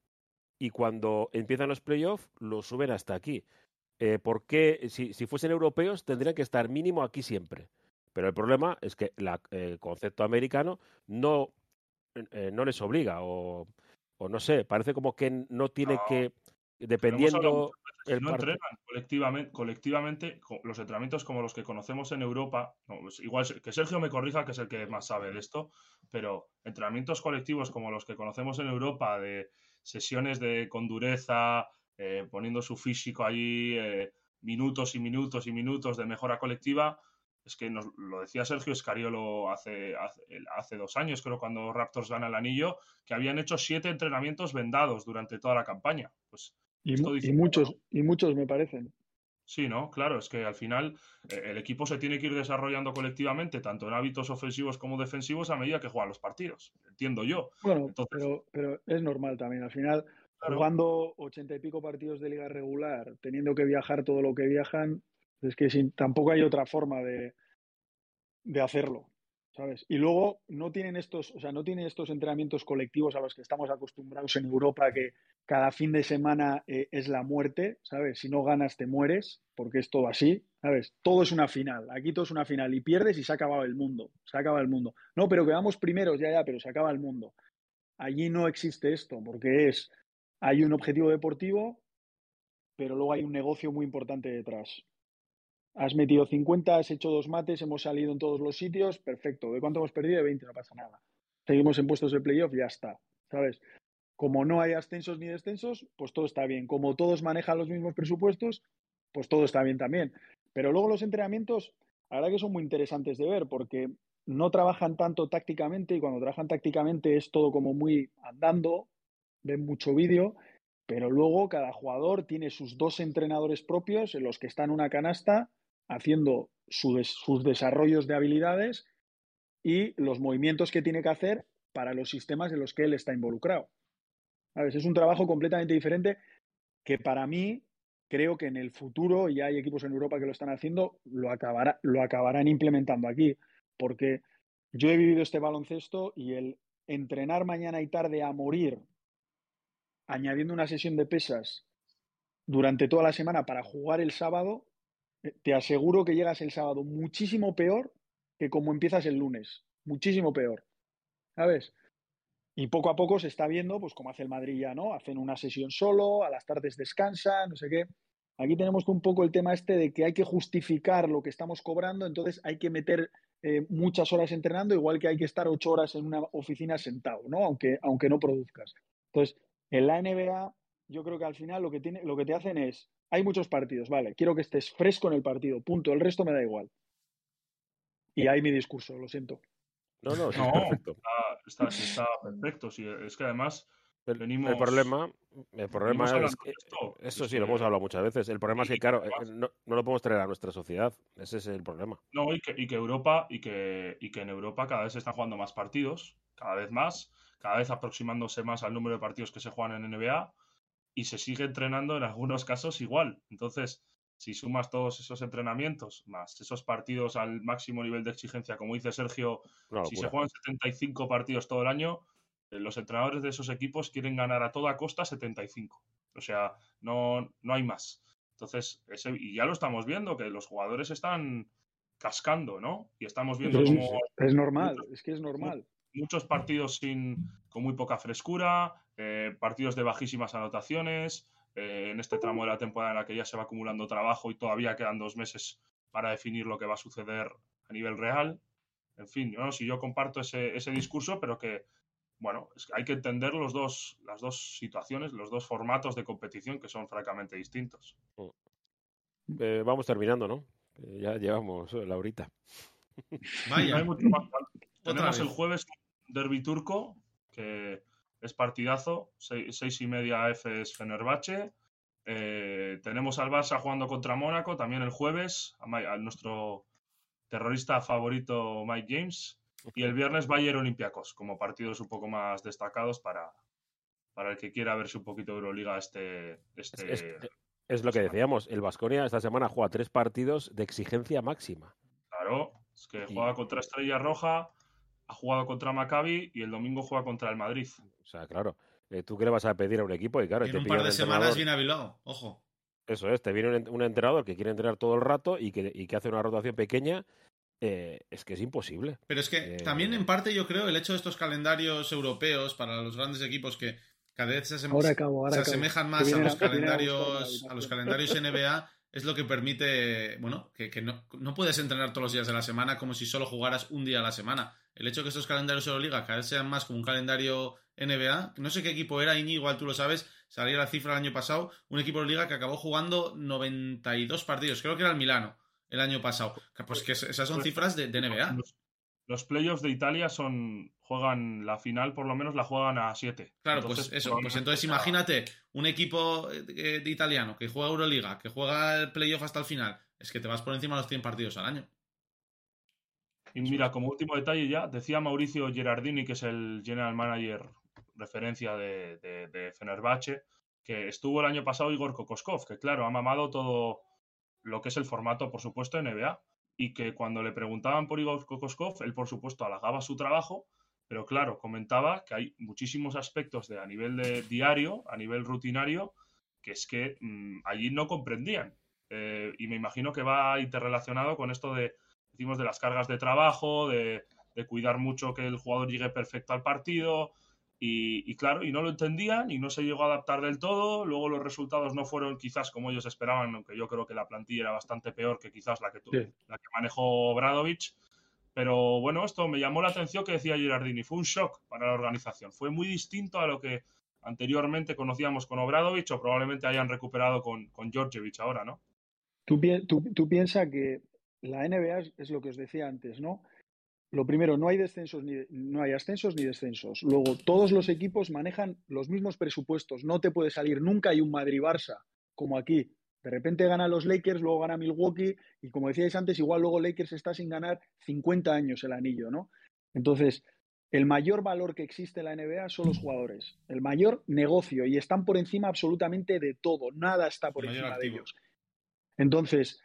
Y cuando empiezan los playoffs, lo suben hasta aquí. Eh, porque si, si, fuesen europeos, tendrían que estar mínimo aquí siempre. Pero el problema es que el concepto americano no, eh, no les obliga, o, o, no sé, parece como que no tiene que, dependiendo no entrenan colectivamente, colectivamente los entrenamientos como los que conocemos en Europa. Pues igual que Sergio me corrija, que es el que más sabe de esto, pero entrenamientos colectivos como los que conocemos en Europa, de sesiones de con dureza, eh, poniendo su físico allí, eh, minutos y minutos y minutos de mejora colectiva. Es que nos, lo decía Sergio Escariolo hace, hace, hace, dos años, creo, cuando Raptors gana el anillo, que habían hecho siete entrenamientos vendados durante toda la campaña. Pues y, muchos, y muchos me parecen. Sí, ¿no? Claro, es que al final eh, el equipo se tiene que ir desarrollando colectivamente, tanto en hábitos ofensivos como defensivos, a medida que juegan los partidos. Entiendo yo. Bueno, pero, pero es normal también. Al final, jugando ochenta y pico partidos de liga regular, teniendo que viajar todo lo que viajan, es que sin, tampoco hay otra forma de, de hacerlo. ¿Sabes? Y luego no tienen estos, o sea, no tienen estos entrenamientos colectivos a los que estamos acostumbrados en Europa, que cada fin de semana eh, es la muerte, ¿sabes? Si no ganas te mueres, porque es todo así, ¿sabes? Todo es una final, aquí todo es una final y pierdes y se ha acabado el mundo, se acaba el mundo. No, pero que vamos primeros, ya, ya, pero se acaba el mundo. Allí no existe esto, porque es, hay un objetivo deportivo, pero luego hay un negocio muy importante detrás. Has metido 50, has hecho dos mates, hemos salido en todos los sitios, perfecto. ¿De cuánto hemos perdido? De 20, no pasa nada. Seguimos en puestos de playoff, ya está. ¿Sabes? Como no hay ascensos ni descensos, pues todo está bien. Como todos manejan los mismos presupuestos, pues todo está bien también. Pero luego los entrenamientos, la verdad que son muy interesantes de ver porque no trabajan tanto tácticamente y cuando trabajan tácticamente es todo como muy andando, ven mucho vídeo, pero luego cada jugador tiene sus dos entrenadores propios en los que está en una canasta haciendo sus desarrollos de habilidades y los movimientos que tiene que hacer para los sistemas en los que él está involucrado. ¿Sabes? Es un trabajo completamente diferente que para mí creo que en el futuro, y hay equipos en Europa que lo están haciendo, lo, acabará, lo acabarán implementando aquí. Porque yo he vivido este baloncesto y el entrenar mañana y tarde a morir, añadiendo una sesión de pesas durante toda la semana para jugar el sábado, te aseguro que llegas el sábado muchísimo peor que como empiezas el lunes. Muchísimo peor. ¿Sabes? Y poco a poco se está viendo, pues como hace el Madrid ya, ¿no? Hacen una sesión solo, a las tardes descansan, no sé qué. Aquí tenemos un poco el tema este de que hay que justificar lo que estamos cobrando, entonces hay que meter eh, muchas horas entrenando, igual que hay que estar ocho horas en una oficina sentado, ¿no? Aunque, aunque no produzcas. Entonces, en la NBA, yo creo que al final lo que, tiene, lo que te hacen es, hay muchos partidos, vale, quiero que estés fresco en el partido, punto, el resto me da igual. Y ahí mi discurso, lo siento. No, no, No, perfecto. Está, está- está perfecto. sí, es que además El, venimos- el problema, el problema es que, esto, eso es sí, lo hemos hablado muchas veces. El problema es que, claro, no, no lo podemos traer a nuestra sociedad. Ese es el problema. No, y que, y que Europa, y que, y que en Europa cada vez se están jugando más partidos, cada vez más, cada vez aproximándose más al número de partidos que se juegan en NBA, y se sigue entrenando en algunos casos igual. Entonces, si sumas todos esos entrenamientos, más esos partidos al máximo nivel de exigencia, como dice Sergio, si se juegan 75 partidos todo el año, eh, los entrenadores de esos equipos quieren ganar a toda costa 75. O sea, no, no hay más. Entonces, ese, y ya lo estamos viendo, que los jugadores están cascando, ¿no? Y estamos viendo Es, como es normal, es que es normal. Muchos partidos sin, con muy poca frescura, eh, partidos de bajísimas anotaciones, eh, en este tramo de la temporada en la que ya se va acumulando trabajo y todavía quedan dos meses para definir lo que va a suceder a nivel real. En fin, ¿no? si yo comparto ese, ese discurso, pero que, bueno, es que hay que entender los dos, las dos situaciones, los dos formatos de competición que son francamente distintos. Eh, vamos terminando, ¿no? Eh, ya llevamos la horita. No Vaya. hay mucho más. Tenemos el jueves derby turco, que es partidazo, seis, seis y media F es Fenerbahce. Eh, tenemos al Barça jugando contra Mónaco también el jueves, a, nuestro terrorista favorito Mike James. Y el viernes Bayern Olympiacos, como partidos un poco más destacados para, para el que quiera verse un poquito de Euroliga este, este Es, es- es lo que decíamos. El Vasconia esta semana juega tres partidos de exigencia máxima. Claro, es que Y- juega contra Estrella Roja, ha jugado contra Maccabi y el domingo juega contra el Madrid. O sea, claro. eh, ¿Tú qué le vas a pedir a un equipo? Y claro, Y en te un par de semanas viene a Bilbao. Ojo. Eso es, te viene un, ent- un entrenador que quiere entrenar todo el rato y que, y que hace una rotación pequeña. eh, es que es imposible. Pero es que Eh, también en parte yo creo el hecho de estos calendarios europeos para los grandes equipos que cada vez se, asem- Ahora acabo, ahora se asemejan más a los calendarios a los calendarios NBA es lo que permite, bueno, que, que no, no puedes entrenar todos los días de la semana como si solo jugaras un día a la semana. El hecho de que estos calendarios Euroliga cada vez sean más como un calendario NBA, no sé qué equipo era, Iñi, igual tú lo sabes, salía la cifra el año pasado, un equipo de Liga que acabó jugando 92 partidos, creo que era el Milano el año pasado. Pues que esas son cifras de, de NBA. Los, los playoffs de Italia son juegan la final, por lo menos la juegan a 7. Claro, pues eso. Pues entonces imagínate un equipo eh, de italiano que juega Euroliga, que juega el playoff hasta el final. Es que te vas por encima de los 100 partidos al año. Y mira, como último detalle ya, decía Mauricio Gerardini, que es el general manager referencia de, de, de Fenerbahce, que estuvo el año pasado Igor Kokoskov, que claro, ha mamado todo lo que es el formato, por supuesto, NBA, y que cuando le preguntaban por Igor Kokoskov, él, por supuesto, halagaba su trabajo, pero claro, comentaba que hay muchísimos aspectos de, a nivel de diario, a nivel rutinario, que es que mmm, allí no comprendían. Eh, y me imagino que va interrelacionado con esto de, decimos, de las cargas de trabajo, de, de cuidar mucho que el jugador llegue perfecto al partido, y, y, claro, y no lo entendían y no se llegó a adaptar del todo. Luego los resultados no fueron quizás como ellos esperaban, aunque yo creo que la plantilla era bastante peor que quizás la que, tu, sí. la que manejó Bradovich. Pero bueno, esto me llamó la atención que decía Girardini. Fue un shock para la organización. Fue muy distinto a lo que anteriormente conocíamos con Obradovich o probablemente hayan recuperado con, con Georgievich ahora, ¿no? Tú, tú, tú piensas que la NBA es lo que os decía antes, ¿no? Lo primero, no hay descensos ni no hay ascensos ni descensos. Luego, todos los equipos manejan los mismos presupuestos. No te puede salir nunca hay un Madrid-Barça como aquí. De repente gana los Lakers, luego gana Milwaukee y como decíais antes, igual luego Lakers está sin ganar 50 años el anillo, ¿no? Entonces, el mayor valor que existe en la NBA son los jugadores, el mayor negocio y están por encima absolutamente de todo, nada está por encima de ellos. Entonces,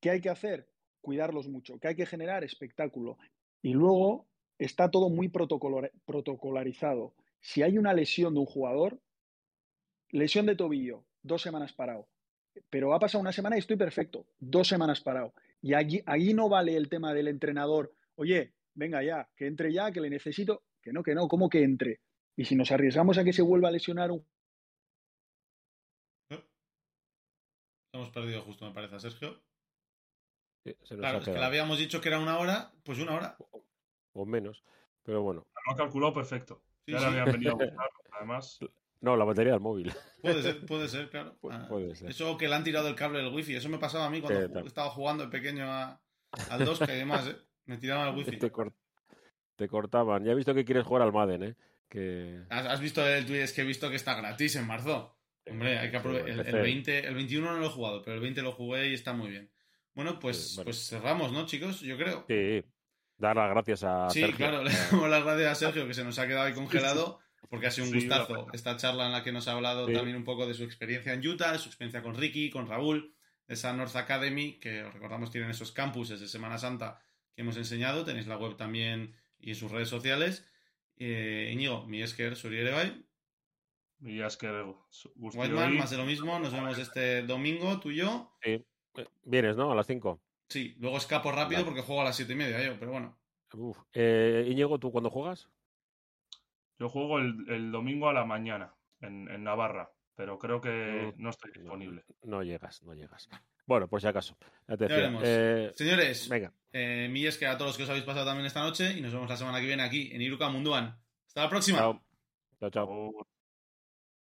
¿qué hay que hacer? Cuidarlos mucho, ¿qué hay que generar? Espectáculo. Y luego está todo muy protocolarizado. Si hay una lesión de un jugador, lesión de tobillo, dos semanas parado. Pero ha pasado una semana y estoy perfecto, dos semanas parado. Y allí, no vale el tema del entrenador, oye, venga ya, que entre ya, que le necesito. Que no, que no, ¿cómo que entre? Y si nos arriesgamos a que se vuelva a lesionar un... Hemos perdido justo, me parece, Sergio. Claro, es que le habíamos dicho que era una hora, pues una hora. O, menos, pero bueno. Lo ha calculado perfecto. ya le había venido a buscar, además. No, la batería del móvil. Puede ser, puede ser, claro. Ah, puede ser. Eso que le han tirado el cable del wifi, eso me pasaba a mí cuando estaba jugando de pequeño a, al 2 que además, ¿eh? Me tiraban al wifi. Te, cortaban. Ya he visto que quieres jugar al Madden, ¿eh? Que... ¿Has, visto el tweet? Es que he visto que está gratis en marzo. Hombre, hay que aprovechar. El, 20, el 21 no lo he jugado, pero el 20 lo jugué y está muy bien. Bueno, pues, pues cerramos, ¿no, chicos? Yo creo. Sí. Dar las gracias a sí, claro, le damos las gracias a Sergio, que se nos ha quedado ahí congelado, porque ha sido un gustazo esta charla en la que nos ha hablado también un poco de su experiencia en Utah, de su experiencia con Ricky, con Raúl, de esa North Academy, que recordamos tienen esos campuses de Semana Santa hemos enseñado. Tenéis la web también y en sus redes sociales. Eh, Íñigo, mi esker Surierebay. Mi esker Whiteman, más de lo mismo. Nos vemos este domingo, tú y yo. Sí. Vienes, ¿no? A las 5. Sí, luego escapo rápido porque juego a las 7 y media yo, pero bueno. Uf. Eh, Íñigo, ¿tú cuándo juegas? Yo juego el, domingo a la mañana en, Navarra, pero creo que no, estoy disponible. no llegas, no llegas. Bueno, por si acaso. Eh, Señores, venga. Eh, mi es que a todos los que os habéis pasado también esta noche y nos vemos la semana que viene aquí en Iruka Munduan. Hasta la próxima. chao. chao.